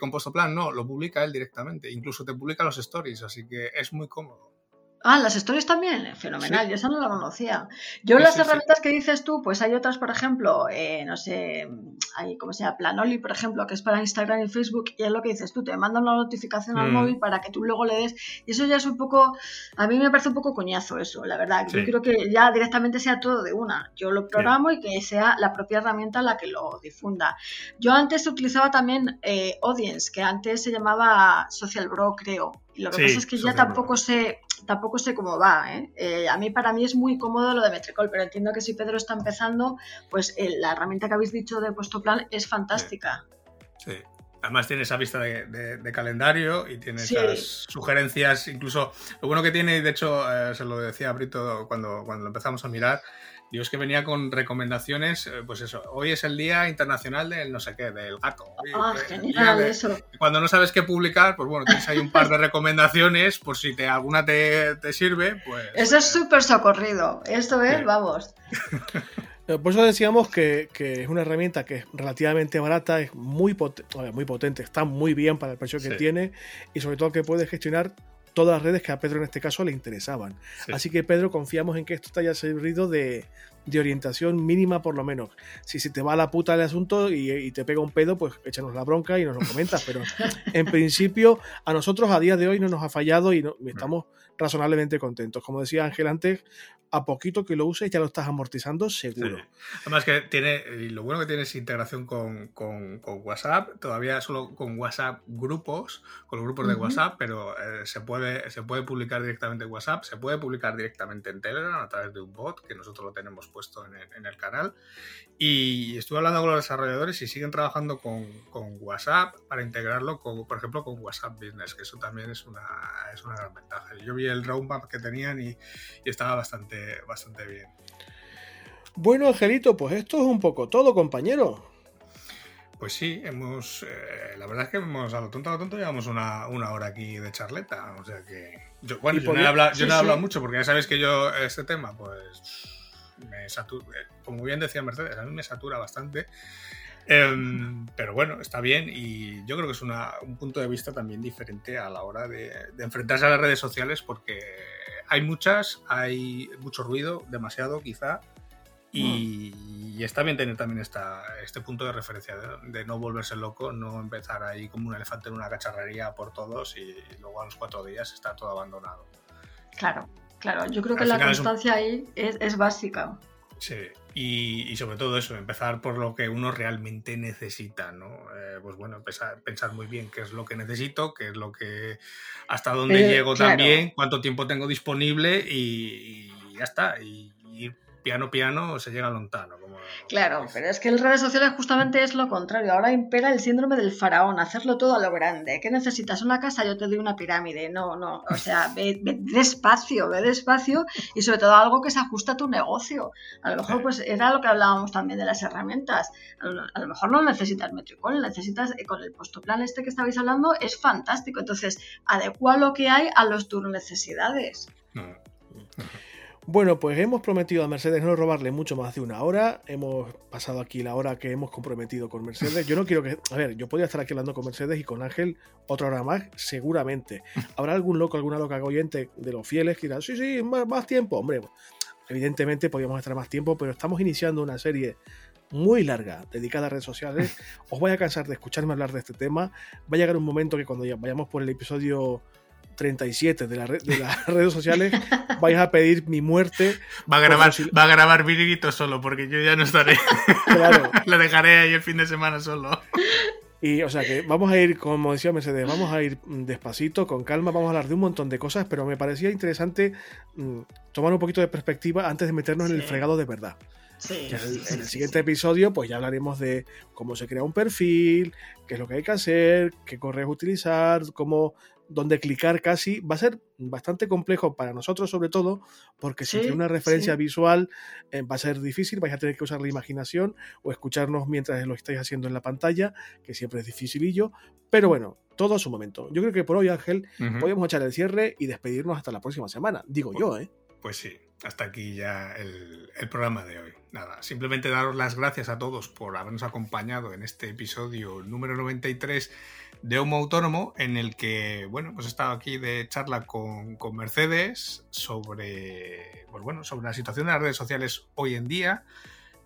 con Postoplan no, lo publica él directamente. Incluso te publica los stories, así que es muy cómodo. Ah, las stories también, fenomenal, yo esa no la conocía. Yo las herramientas que dices tú, pues hay otras, por ejemplo, eh, no sé, hay como sea, Planoli, por ejemplo, que es para Instagram y Facebook, y es lo que dices tú, te mandan una notificación al mm. móvil para que tú luego le des, y eso ya es un poco, a mí me parece un poco coñazo eso, la verdad. Yo creo que ya directamente sea todo de una. Yo lo programo y que sea la propia herramienta la que lo difunda. Yo antes utilizaba también eh, Audience, que antes se llamaba Social Bro, creo. Y lo que pasa es que ya tampoco sé tampoco sé cómo va. ¿eh? ¿eh? a mí, para mí, es muy cómodo lo de Metricol, pero entiendo que si Pedro está empezando, pues eh, la herramienta que habéis dicho de vuestro plan es fantástica. Sí. Además tiene esa vista de, calendario y tiene esas sugerencias, incluso lo bueno que tiene, y de hecho eh, se lo decía a Brito cuando, cuando lo empezamos a mirar, Dios que venía con recomendaciones, eh, pues eso, hoy es el Día Internacional del no sé qué, del gato. Ah, genial, eso. Cuando no sabes qué publicar, pues bueno, tienes ahí un par de recomendaciones, por si te, alguna te, sirve, pues... Eso es súper socorrido, esto es, vamos. Eh, por eso decíamos que, es una herramienta que es relativamente barata, es muy, muy potente, está muy bien para el precio que tiene y sobre todo que puede gestionar todas las redes que a Pedro en este caso le interesaban. Así que Pedro, confiamos en que esto te haya servido de, orientación mínima por lo menos. Si se te va la puta el asunto y, te pega un pedo, pues échanos la bronca y nos lo comentas. Pero en principio, a nosotros a día de hoy no nos ha fallado y, y estamos razonablemente contentos. Como decía Ángel antes, a poquito que lo uses ya lo estás amortizando seguro. Además que tiene, lo bueno que tiene es integración con, WhatsApp, todavía solo con WhatsApp grupos, con los grupos de WhatsApp, pero eh, se, puede, se puede publicar directamente en WhatsApp, se puede publicar directamente en Telegram a través de un bot que nosotros lo tenemos puesto en el, en el canal. Y estuve hablando con los desarrolladores y siguen trabajando con, WhatsApp para integrarlo, con, por ejemplo, con WhatsApp Business, que eso también es una, es una gran ventaja. Yo vi el roadmap que tenían y, y estaba bastante, bastante bien. Bueno, Angelito, pues esto es un poco todo, compañero. Pues sí, hemos. Eh, la verdad es que hemos, a lo tonto a lo tonto, llevamos una, hora aquí de charleta. O sea que. Yo, bueno, yo no he hablado, mucho porque ya sabéis que yo, este tema, pues. Me satura. Como bien decía Mercedes, a mí me satura bastante. Em, pero bueno, está bien y yo creo que es un punto de vista también diferente a la hora de, enfrentarse a las redes sociales porque hay muchas, hay mucho ruido, demasiado quizá, y, mm. está bien tener también esta, este punto de referencia, de, no volverse loco, no empezar ahí como un elefante en una cacharrería por todos y luego a los cuatro días está todo abandonado. Claro, claro, yo creo que la constancia ahí es, es básica. Sí, y, sobre todo eso, empezar por lo que uno realmente necesita, ¿no? Eh, pues bueno, pensar muy bien qué es lo que necesito, qué es lo que, hasta dónde eh, llego también, cuánto tiempo tengo disponible y, ya está. Y, y piano piano se llega lontano. Claro, pero es que en redes sociales justamente es lo contrario. Ahora impera el síndrome del faraón, hacerlo todo a lo grande. ¿Qué necesitas? ¿Una casa? Yo te doy una pirámide. No, no. O sea, ve, despacio, ve despacio y sobre todo algo que se ajusta a tu negocio. A lo mejor, pues era lo que hablábamos también de las herramientas. A lo, mejor no necesitas Metricol, necesitas eh, con el postoplan este que estabais hablando, es fantástico. Entonces, adecua lo que hay a los tus necesidades. Bueno, pues hemos prometido a Mercedes no robarle mucho más de una hora. Hemos pasado aquí la hora que hemos comprometido con Mercedes. Yo no quiero que. A ver, yo podría estar aquí hablando con Mercedes y con Ángel otra hora más, seguramente. Habrá algún loco, alguna loca oyente de los fieles que dirá, sí, sí, más, tiempo. Hombre, evidentemente podríamos estar más tiempo, pero estamos iniciando una serie muy larga dedicada a redes sociales. Os voy a cansar de escucharme hablar de este tema. Va a llegar un momento que cuando ya vayamos por el episodio 37 de, la de las redes sociales vais a pedir mi muerte. Va a grabar, va a grabar Virguito solo, porque yo ya no estaré. Claro. Lo dejaré ahí el fin de semana solo. Y o sea que vamos a ir, como decía Mercedes, vamos a ir despacito, con calma, vamos a hablar de un montón de cosas, pero me parecía interesante mm, tomar un poquito de perspectiva antes de meternos en el fregado de verdad. Sí, en el siguiente episodio, pues ya hablaremos de cómo se crea un perfil, qué es lo que hay que hacer, qué correos utilizar, cómo donde clicar casi va a ser bastante complejo para nosotros sobre todo porque si tiene una referencia visual eh, va a ser difícil, vais a tener que usar la imaginación o escucharnos mientras lo estáis haciendo en la pantalla, que siempre es dificilillo, pero bueno, todo a su momento. Yo creo que por hoy Ángel podemos echar el cierre y despedirnos hasta la próxima semana, digo yo, ¿eh? Pues sí, hasta aquí ya el, programa de hoy. Nada, simplemente daros las gracias a todos por habernos acompañado en este episodio número 93 de Homo Autónomo, en el que, bueno, pues he estado aquí de charla con, con Mercedes sobre, pues bueno, sobre la situación de las redes sociales hoy en día,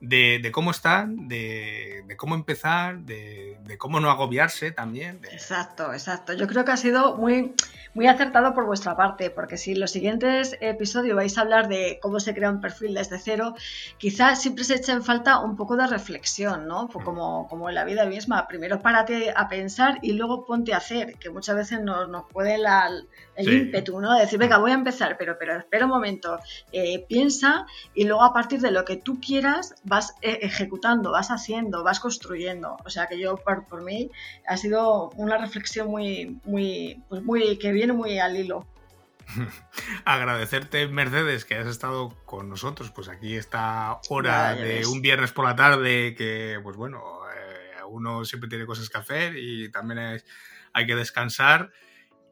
de, cómo están, de, cómo empezar, de, cómo no agobiarse también. Exacto, exacto. Yo creo que ha sido muy, muy acertado por vuestra parte, porque si en los siguientes episodios vais a hablar de cómo se crea un perfil desde cero, quizás siempre se echa en falta un poco de reflexión, ¿no? Pues como, como en la vida misma. Primero párate a pensar y luego ponte a hacer, que muchas veces nos, nos puede el ímpetu, ¿no? decir, venga, voy a empezar, pero, pero espera un momento, eh, piensa y luego a partir de lo que tú quieras vas eh, ejecutando, vas haciendo, vas construyendo. O sea que yo, por, mí, ha sido una reflexión muy, muy, pues muy, que viene muy al hilo. Agradecerte, Mercedes, que has estado con nosotros, pues aquí esta hora de un viernes por la tarde, que, pues bueno, eh, uno siempre tiene cosas que hacer y también hay que descansar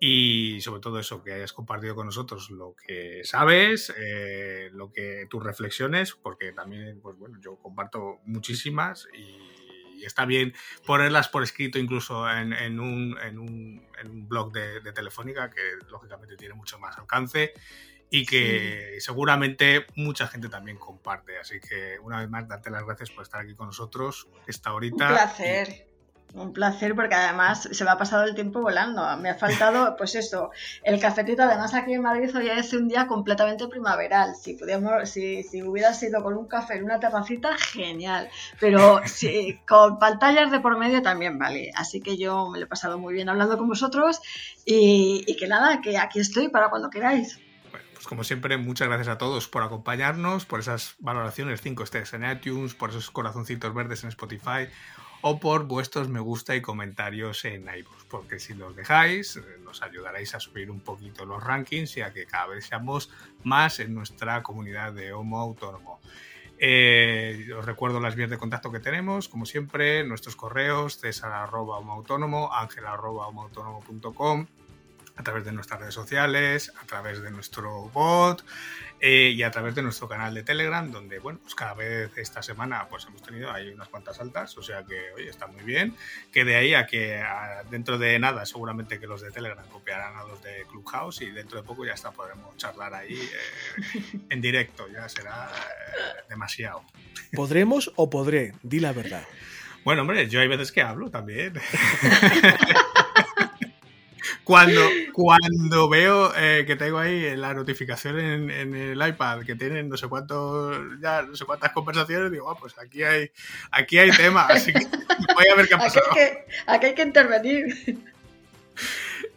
y sobre todo eso, que hayas compartido con nosotros lo que sabes, eh, lo que tus reflexiones, porque también, pues bueno, yo comparto muchísimas y, está bien ponerlas por escrito incluso en, en, un, en, un, en un, blog de, Telefónica, que lógicamente tiene mucho más alcance y que seguramente mucha gente también comparte. Así que una vez más, darte las gracias por estar aquí con nosotros esta horita. Un placer. Un placer porque además se me ha pasado el tiempo volando. Me ha faltado, pues eso, el cafetito. Además aquí en Madrid hoy es un día completamente primaveral. Si pudiéramos, si, hubiera sido con un café en una terracita, genial. Pero si, con pantallas de por medio también vale. Así que yo me lo he pasado muy bien hablando con vosotros y, que nada, que aquí estoy para cuando queráis. Pues como siempre, muchas gracias a todos por acompañarnos, por esas valoraciones 5 estrellas en iTunes, por esos corazoncitos verdes en Spotify o por vuestros me gusta y comentarios en iVoox, porque si los dejáis eh, nos ayudaréis a subir un poquito los rankings y a que cada vez seamos más en nuestra comunidad de Homo Autónomo. Eh, os recuerdo las vías de contacto que tenemos, como siempre, nuestros correos, césar arroba autónomo, ángel arroba a través de nuestras redes sociales, a través de nuestro bot eh, y a través de nuestro canal de Telegram, donde, bueno, pues cada vez esta semana pues hemos tenido ahí unas cuantas altas, o sea que, oye, está muy bien. Que de ahí a que dentro de nada, seguramente que los de Telegram copiarán a los de Clubhouse y dentro de poco ya está, podremos charlar ahí eh, en directo, ya será eh, demasiado. ¿Podremos o podré? Di la verdad. Bueno, hombre, yo hay veces que hablo también. cuando, cuando veo eh, que tengo ahí la notificación en, el iPad que tienen no sé cuántos, ya no sé cuántas conversaciones, digo, ah, pues aquí hay, aquí hay tema, así que voy a ver qué ha pasado. Aquí hay que, aquí hay que intervenir.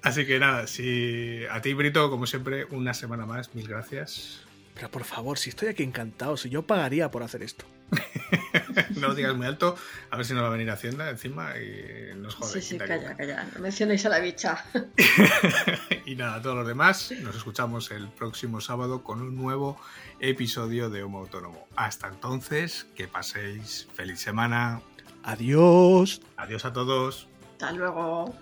Así que nada, si a ti, Brito, como siempre, una semana más, mil gracias. Pero por favor, si estoy aquí encantado, si yo pagaría por hacer esto. no lo digas muy alto, a ver si nos va a venir Hacienda encima y nos jode. Sí, sí, calla, calla. No mencionéis a la bicha. y nada, todos los demás, nos escuchamos el próximo sábado con un nuevo episodio de Homo Autónomo. Hasta entonces, que paséis feliz semana. Adiós. Adiós a todos. Hasta luego.